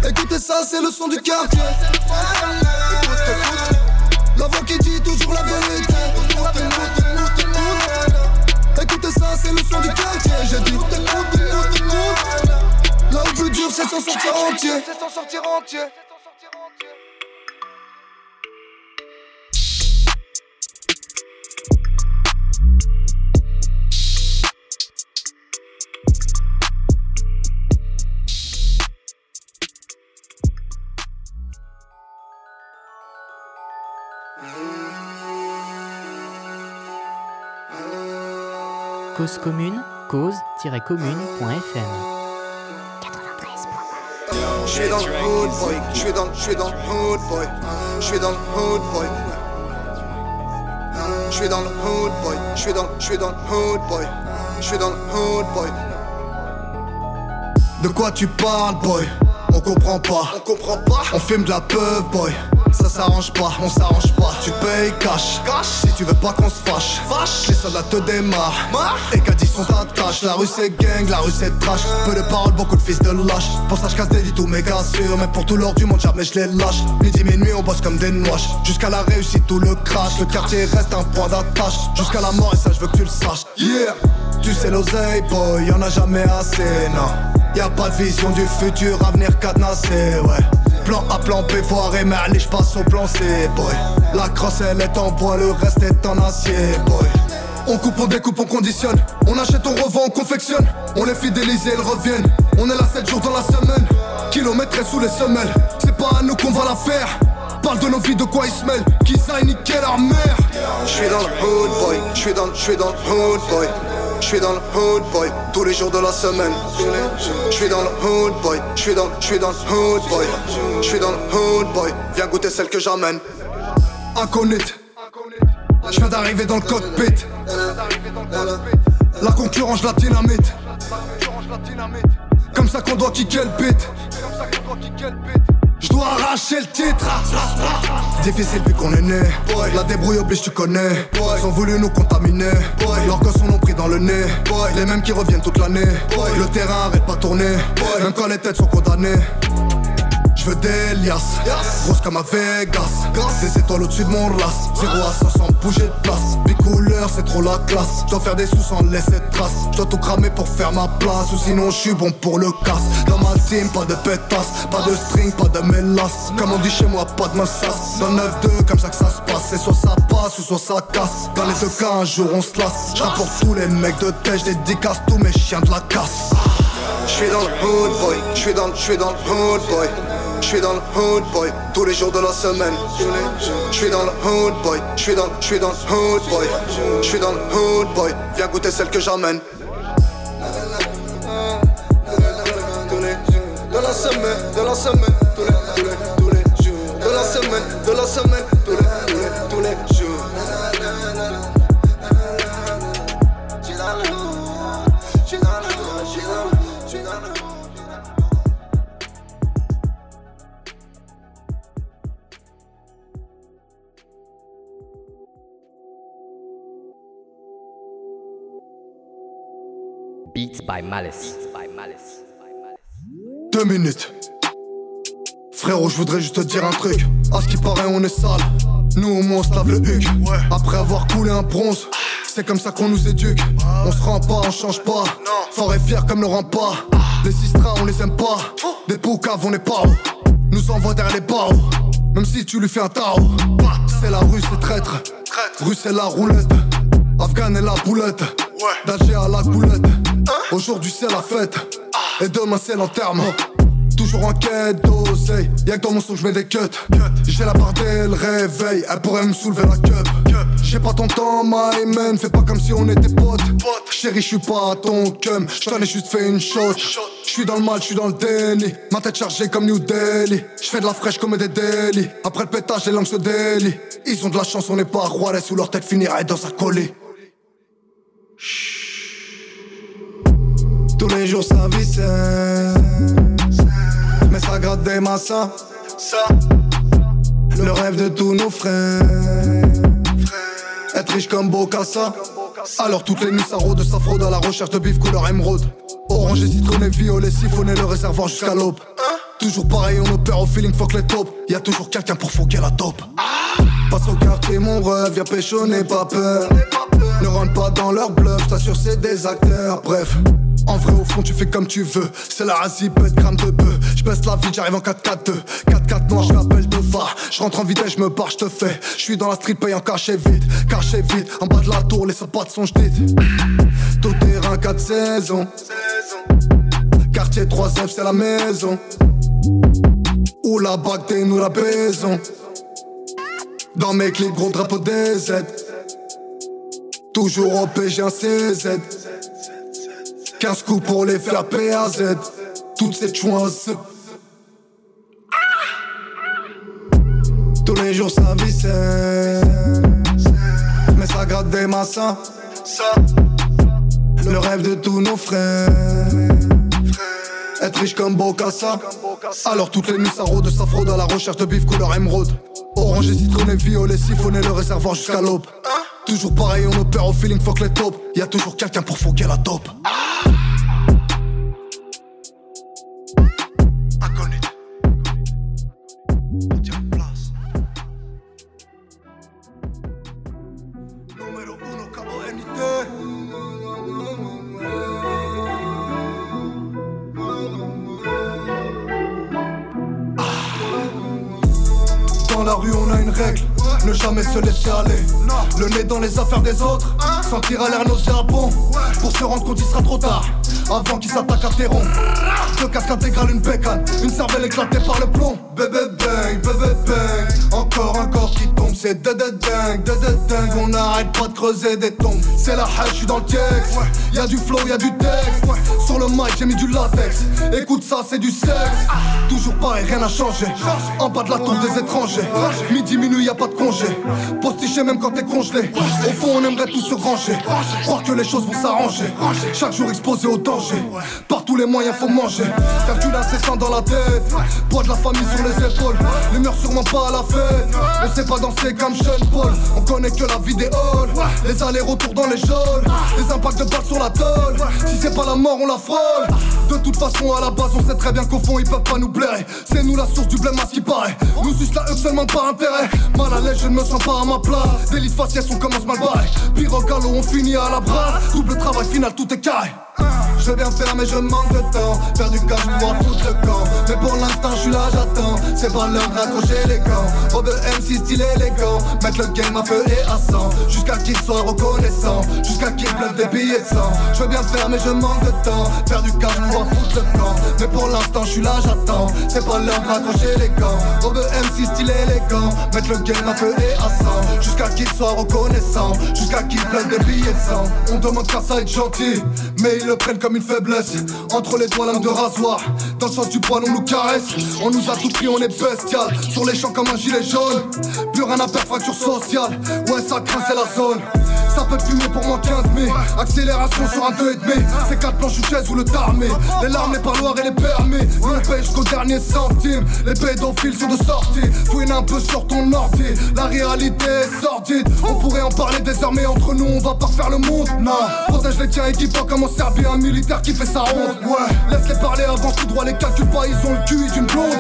Écoutez ça, c'est le son du quartier. La voix qui dit toujours la vérité. Écoutez ça, c'est le son du quartier. J'ai dit. Là où plus dur, c'est de s'en sortir entier. C'est s'en sortir entier. Cause commune, cause-commune.fm. Je suis dans le hood boy, je suis dans, je suis dans le hood boy, je suis dans le hood boy. Je suis dans le hood boy, je suis dans, je suis dans le hood boy, je suis dans le hood boy. De quoi tu parles, boy? On comprend pas. On comprend pas. On filme de la peur, boy. Ça s'arrange pas, on s'arrange pas. Tu payes cash. Cash. Si tu veux pas qu'on se fâche. Fâche. Les soldats te démarrent. Marre. Et qu'à 10 sont attache. La rue c'est gang, la rue c'est trash. Peu de paroles, beaucoup de fils de lâche. Pour ça, je casse des lits tous méga sûrs. Mais pour tout l'or du monde, jamais je les lâche. Midi, minuit, on bosse comme des noix. Jusqu'à la réussite, tout le crash. Le quartier reste un point d'attache. Jusqu'à la mort, et ça, je veux que tu le saches. Yeah. Tu sais, l'oseille, boy, y'en a jamais assez, non. Y'a pas de vision du futur, avenir cadenassé, ouais. Plan A, plan B, foiré, mais allez, je passe au plan C, boy. La crosse, elle est en bois, le reste est en acier, boy. On coupe, on découpe, on conditionne. On achète, on revend, on confectionne. On les fidélise et ils reviennent. On est là 7 jours dans la semaine. Kilomètres sous les semelles. C'est pas à nous qu'on va la faire. Parle de nos vies, de quoi ils se mêlent. Qui ça niqué leur mère. Je suis dans le hood boy, je suis dans, je suis dans le hood boy. Je suis dans le hood boy, tous les jours de la semaine. Je suis dans le hood boy, je suis dans, dans le hood boy. Je suis dans le hood boy, viens goûter celle que j'amène. Inconite. Je viens d'arriver dans le cockpit. La concurrence, la dynamite. Comme ça qu'on doit kicker le beat. Je dois arracher le titre. Difficile vu qu'on est né. La débrouille oblige, tu connais. Ils ont voulu nous contaminer. Leurs gosses ont pris dans le nez. Les mêmes qui reviennent toute l'année. Le terrain arrête pas de tourner. Même quand les têtes sont condamnées. Veux des grosse comme à Vegas. Des étoiles au-dessus de mon race. 0 à 500 sans bouger de place. Mes couleurs, c'est trop la classe. Je dois faire des sous sans laisser de traces. Je dois tout cramer pour faire ma place. Ou sinon, je suis bon pour le casse. Dans ma team, pas de pétasse. Pas de string, pas de mélasse. Comme on dit chez moi, pas de massas. Dans 9-2, comme ça que ça se passe. C'est soit ça passe ou soit ça casse. Dans les deux cas, un jour on se lasse. Pour tous les mecs de tête. Je dédicace tous mes chiens de la casse. Je suis dans le hood boy, je suis dans, je suis dans le hood boy. Je suis dans le hood boy, tous les jours de la semaine. Je suis dans le hood boy, je suis dans, je suis dans le hood boy. Je suis dans le hood boy, viens goûter celle que j'amène. De la semaine, de la semaine, tous les, tous les, tous les jours. De la semaine, de la semaine, Beats by Malice. Deux minutes. Frérot, je voudrais juste te dire un truc. À ce qui paraît, on est sale. Nous, au moins, on se lave le huc. Après avoir coulé un bronze, c'est comme ça qu'on nous éduque. On se rend pas, on change pas. Fort et fier comme le rempart. Les sistras, on les aime pas. Des poucaves, on est pas. Nous envoie derrière les barreaux. Même si tu lui fais un tarot. C'est la rue, c'est traître. Rue, c'est la roulette. Afghan et la boulette. D'Alger à la boulette. Aujourd'hui, c'est la fête. Et demain, c'est l'enterrement. Toujours en quête d'oseille. Y'a que dans mon son, je mets des cuts. J'ai la barre le réveil, elle pourrait me soulever la cup. J'ai pas ton temps, my man, fais pas comme si on était potes. Chérie, je suis pas ton cum, je t'en ai juste fait une shot. Je suis dans le mal, je suis dans le déni. Ma tête chargée comme New Delhi. Je fais de la fraîche comme des délits. Après le pétage, les langues se délient. Ils ont de la chance, on n'est pas à Juarez où leur tête finirait dans sa collée. Tous les jours ça vissait Mais ça gratte des massas Le rêve de tous nos frères. Être riche comme Bocassa Alors toutes les nuits ça rôde, ça fraude à la recherche de bif couleur émeraude Orange et citronné, violet, siphonné le réservoir jusqu'à l'aube Toujours pareil, on opère au feeling, fuck les taupes Y'a toujours quelqu'un pour foquer la taupe Passe au quartier, mon rêve, viens pécho, n'aie pas peur Ne rentre pas dans leur bluff, t'assure c'est des acteurs Bref, en vrai, au fond, tu fais comme tu veux. C'est la razie, de gramme de bœuf. Je la vie, j'arrive en 4-4-2. 4-4 noir, je m'appelle Dova. Je rentre en vitesse, je me barre, je te fais. Je suis dans la street, paye en cachet vite. Cachet vite, en bas de la tour, les sapates sont jdites. Tout terrain, 4 saisons. Quartier 3F, c'est la maison. Où la bague, nous la baisons. Dans mes clips, gros drapeau DZ. Toujours au PG un CZ. 15 coups pour les faire PAZ. Toutes ces chouins. Tous les jours ça vissait. Mais ça gratte des massas. Le rêve de tous nos frères. Être riche comme Bocassa. Alors toutes les nuits ça rôde, ça fraude à la recherche de bif couleur émeraude. Orange et citronné, violet, siphonné le réservoir jusqu'à l'aube. Toujours pareil, on opère au feeling, fuck les taupes. Y'a toujours quelqu'un pour foquer la taupe. Le nez dans les affaires des autres. Sentir à l'air nauséabond. Pour se rendre compte, il sera trop tard. Avant qu'il s'attaque à tes ronds. Deux casques intégrales, une bécane. Une cervelle éclatée par le plomb. Bébé bang, bébé bang. Encore un corps qui tombe. C'est de de dingue, de de dingue. On n'arrête pas de creuser des tombes. C'est la hache, je suis dans le texte. Y'a du flow, y'a du texte. Sur le mic, j'ai mis du latex. Écoute ça, c'est du sexe. Toujours pareil, rien n'a changé. En bas de la tour des étrangers. Midi, minuit, y a pas de congé. Postiché même quand t'es congelé. Au fond, on aimerait tous se ranger. Croire que les choses vont s'arranger. Chaque jour exposé au danger. Par tous les moyens, faut manger. Calcul incessant dans la tête. Poids de la famille sur les épaules. L'humeur sûrement pas à la fête. On sait pas danser comme Sean Paul. On connaît que la vidéo. Les allers-retours dans les geôles. Les impacts de balles sur la tôle. Si c'est pas la mort, on la frôle. De toute façon, à la base, on sait très bien qu'au fond, ils peuvent pas nous blairer. C'est nous la source du blême à ce qui paraît. Nous suce la eux seulement par intérêt. Mal à je ne me sens pas à ma place. Délice faciès, on commence mal barré. Pire au galop, on finit à la brasse. Double travail final, tout est carré. Je veux bien faire mais je manque de temps. Faire du cash pour foutre le camp. Mais pour l'instant je suis là j'attends. C'est pas l'heure d'accrocher les gants. Robe MC style élégant. Mettre le game à feu et à sang. Jusqu'à qu'il soit reconnaissant. Jusqu'à qu'il pleuve des billets de sang. Je veux bien faire mais je manque de temps. Faire du cash pour foutre le camp. Mais pour l'instant je suis là j'attends. C'est pas l'heure d'accrocher les gants. Robe MC style élégant. Mettre le game à et à sang. Jusqu'à qu'il soit reconnaissant. Jusqu'à qu'il pleuve des billets de sang. On demande qu'à ça être gentil Mais ils le prennent comme une faiblesse. Entre les doigts lame de rasoir. Dans le sens du poil on nous caresse. On nous a tout pris on est bestial. Sur les champs comme un gilet jaune. Plus rien à fracture sociale. Ouais ça craint c'est la zone. Ça peut fumer pour moins 15 mai Accélération sur un 2,5 C'est 4 planches, une chaise ou le tarmé. Les larmes, les parloirs et les permis. Nous on paye jusqu'au dernier centime. Les pédophiles sont de sortie. Fouine un peu sur ton ordi. La réalité est sordide. On pourrait en parler désormais entre nous. On va pas faire le monde, non. Protège les tiens équipe pas comme en Un militaire qui fait sa honte, ouais. Laisse-les parler avant tout droit, les calcule pas Ils ont le cul d'une blonde.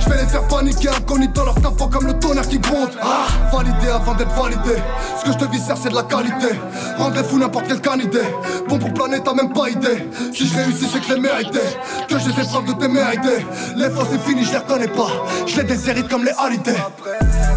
Je vais les faire paniquer incognito Leur tapant comme le tonnerre qui gronde. Ah, Validé avant d'être validé. Ce que je te viscère c'est de la qualité. Rendez fou n'importe quel canidé Bon pour planer t'as même pas idée. Si je réussis c'est que je l'ai mérité. Que j'ai fait preuve de témérité. Les fausses c'est fini je les reconnais pas. Je les déshérite comme les halités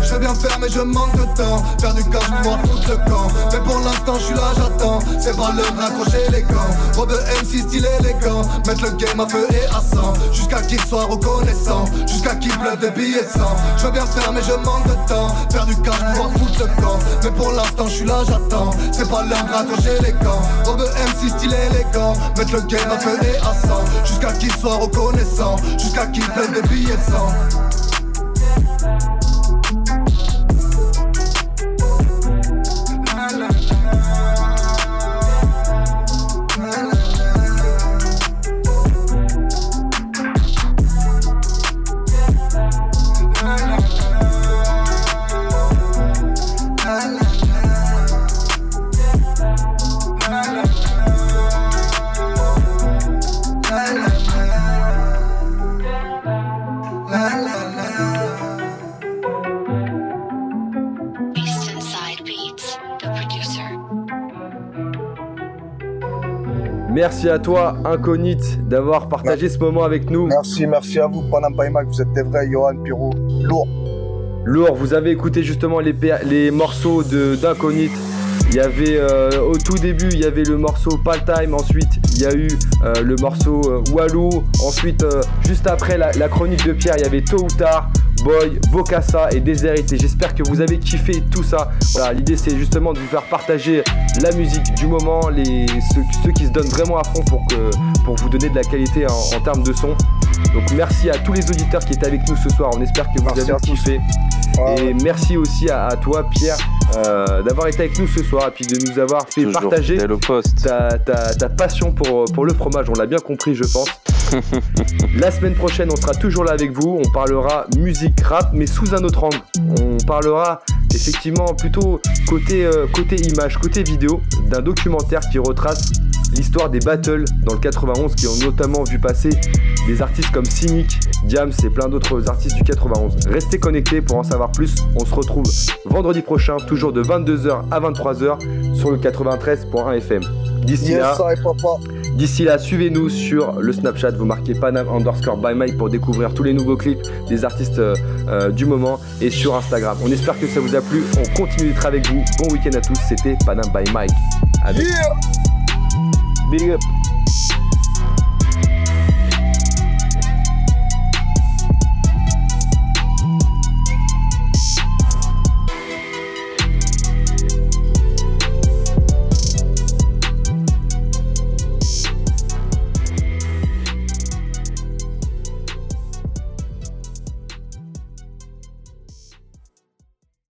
Je veux bien faire mais je manque de temps. Faire du cash, pouvoir foutre le camp. Mais pour l'instant je suis là, j'attends. C'est pas l'heure d'accrocher les gants. Robe MC style élégant. Mettre le game à feu et à sang. Jusqu'à qu'il soit reconnaissant. Jusqu'à qu'il pleuve des billets de sang. Je veux bien faire mais je manque de temps. Faire du cash, pouvoir foutre le camp. Mais pour l'instant je suis là, j'attends. C'est pas l'heure d'accrocher les gants. Robe MC style élégant. Mettre le game à feu et à sang. Jusqu'à qu'il soit reconnaissant. Jusqu'à qu'il pleuve des billets de Merci à toi, Inconite, d'avoir partagé ce moment avec nous. Merci, merci à vous, Panam Paimak, vous êtes des vrais, Johan, Piro, lourd. Lourd, vous avez écouté justement les, les morceaux d'Inconite. Il y avait euh, au tout début, il y avait le morceau Pal Time, ensuite il y a eu euh, le morceau euh, Walou, ensuite juste après la, la, chronique de Pierre, il y avait Tôt ou Tard, Boy, Bocassa et Déshérité. J'espère que vous avez kiffé tout ça. Voilà, l'idée c'est justement de vous faire partager la musique du moment, les, ceux, qui se donnent vraiment à fond pour, que, pour vous donner de la qualité en, termes de son. Donc merci à tous les auditeurs qui étaient avec nous ce soir. On espère que vous avez kiffé. Et merci aussi à, toi Pierre euh, d'avoir été avec nous ce soir et puis de nous avoir fait partager ta, ta, ta, passion pour, pour le fromage. On l'a bien compris je pense. La semaine prochaine, on sera toujours là avec vous. On parlera musique rap, mais sous un autre angle. On parlera effectivement plutôt côté, euh, image, côté vidéo, d'un documentaire qui retrace l'histoire des battles dans le 91 qui ont notamment vu passer des artistes comme Cynic, Diams et plein d'autres artistes du 91. Restez connectés pour en savoir plus. On se retrouve vendredi prochain, toujours de 22h à 23h sur le 93.1 FM. D'ici là, D'ici là, suivez-nous sur le Snapchat, vous marquez Panam underscore by Mike pour découvrir tous les nouveaux clips des artistes euh, euh, du moment et sur Instagram. On espère que ça vous a plu, on continue d'être avec vous. Bon week-end à tous, c'était Panam by Mike. Big up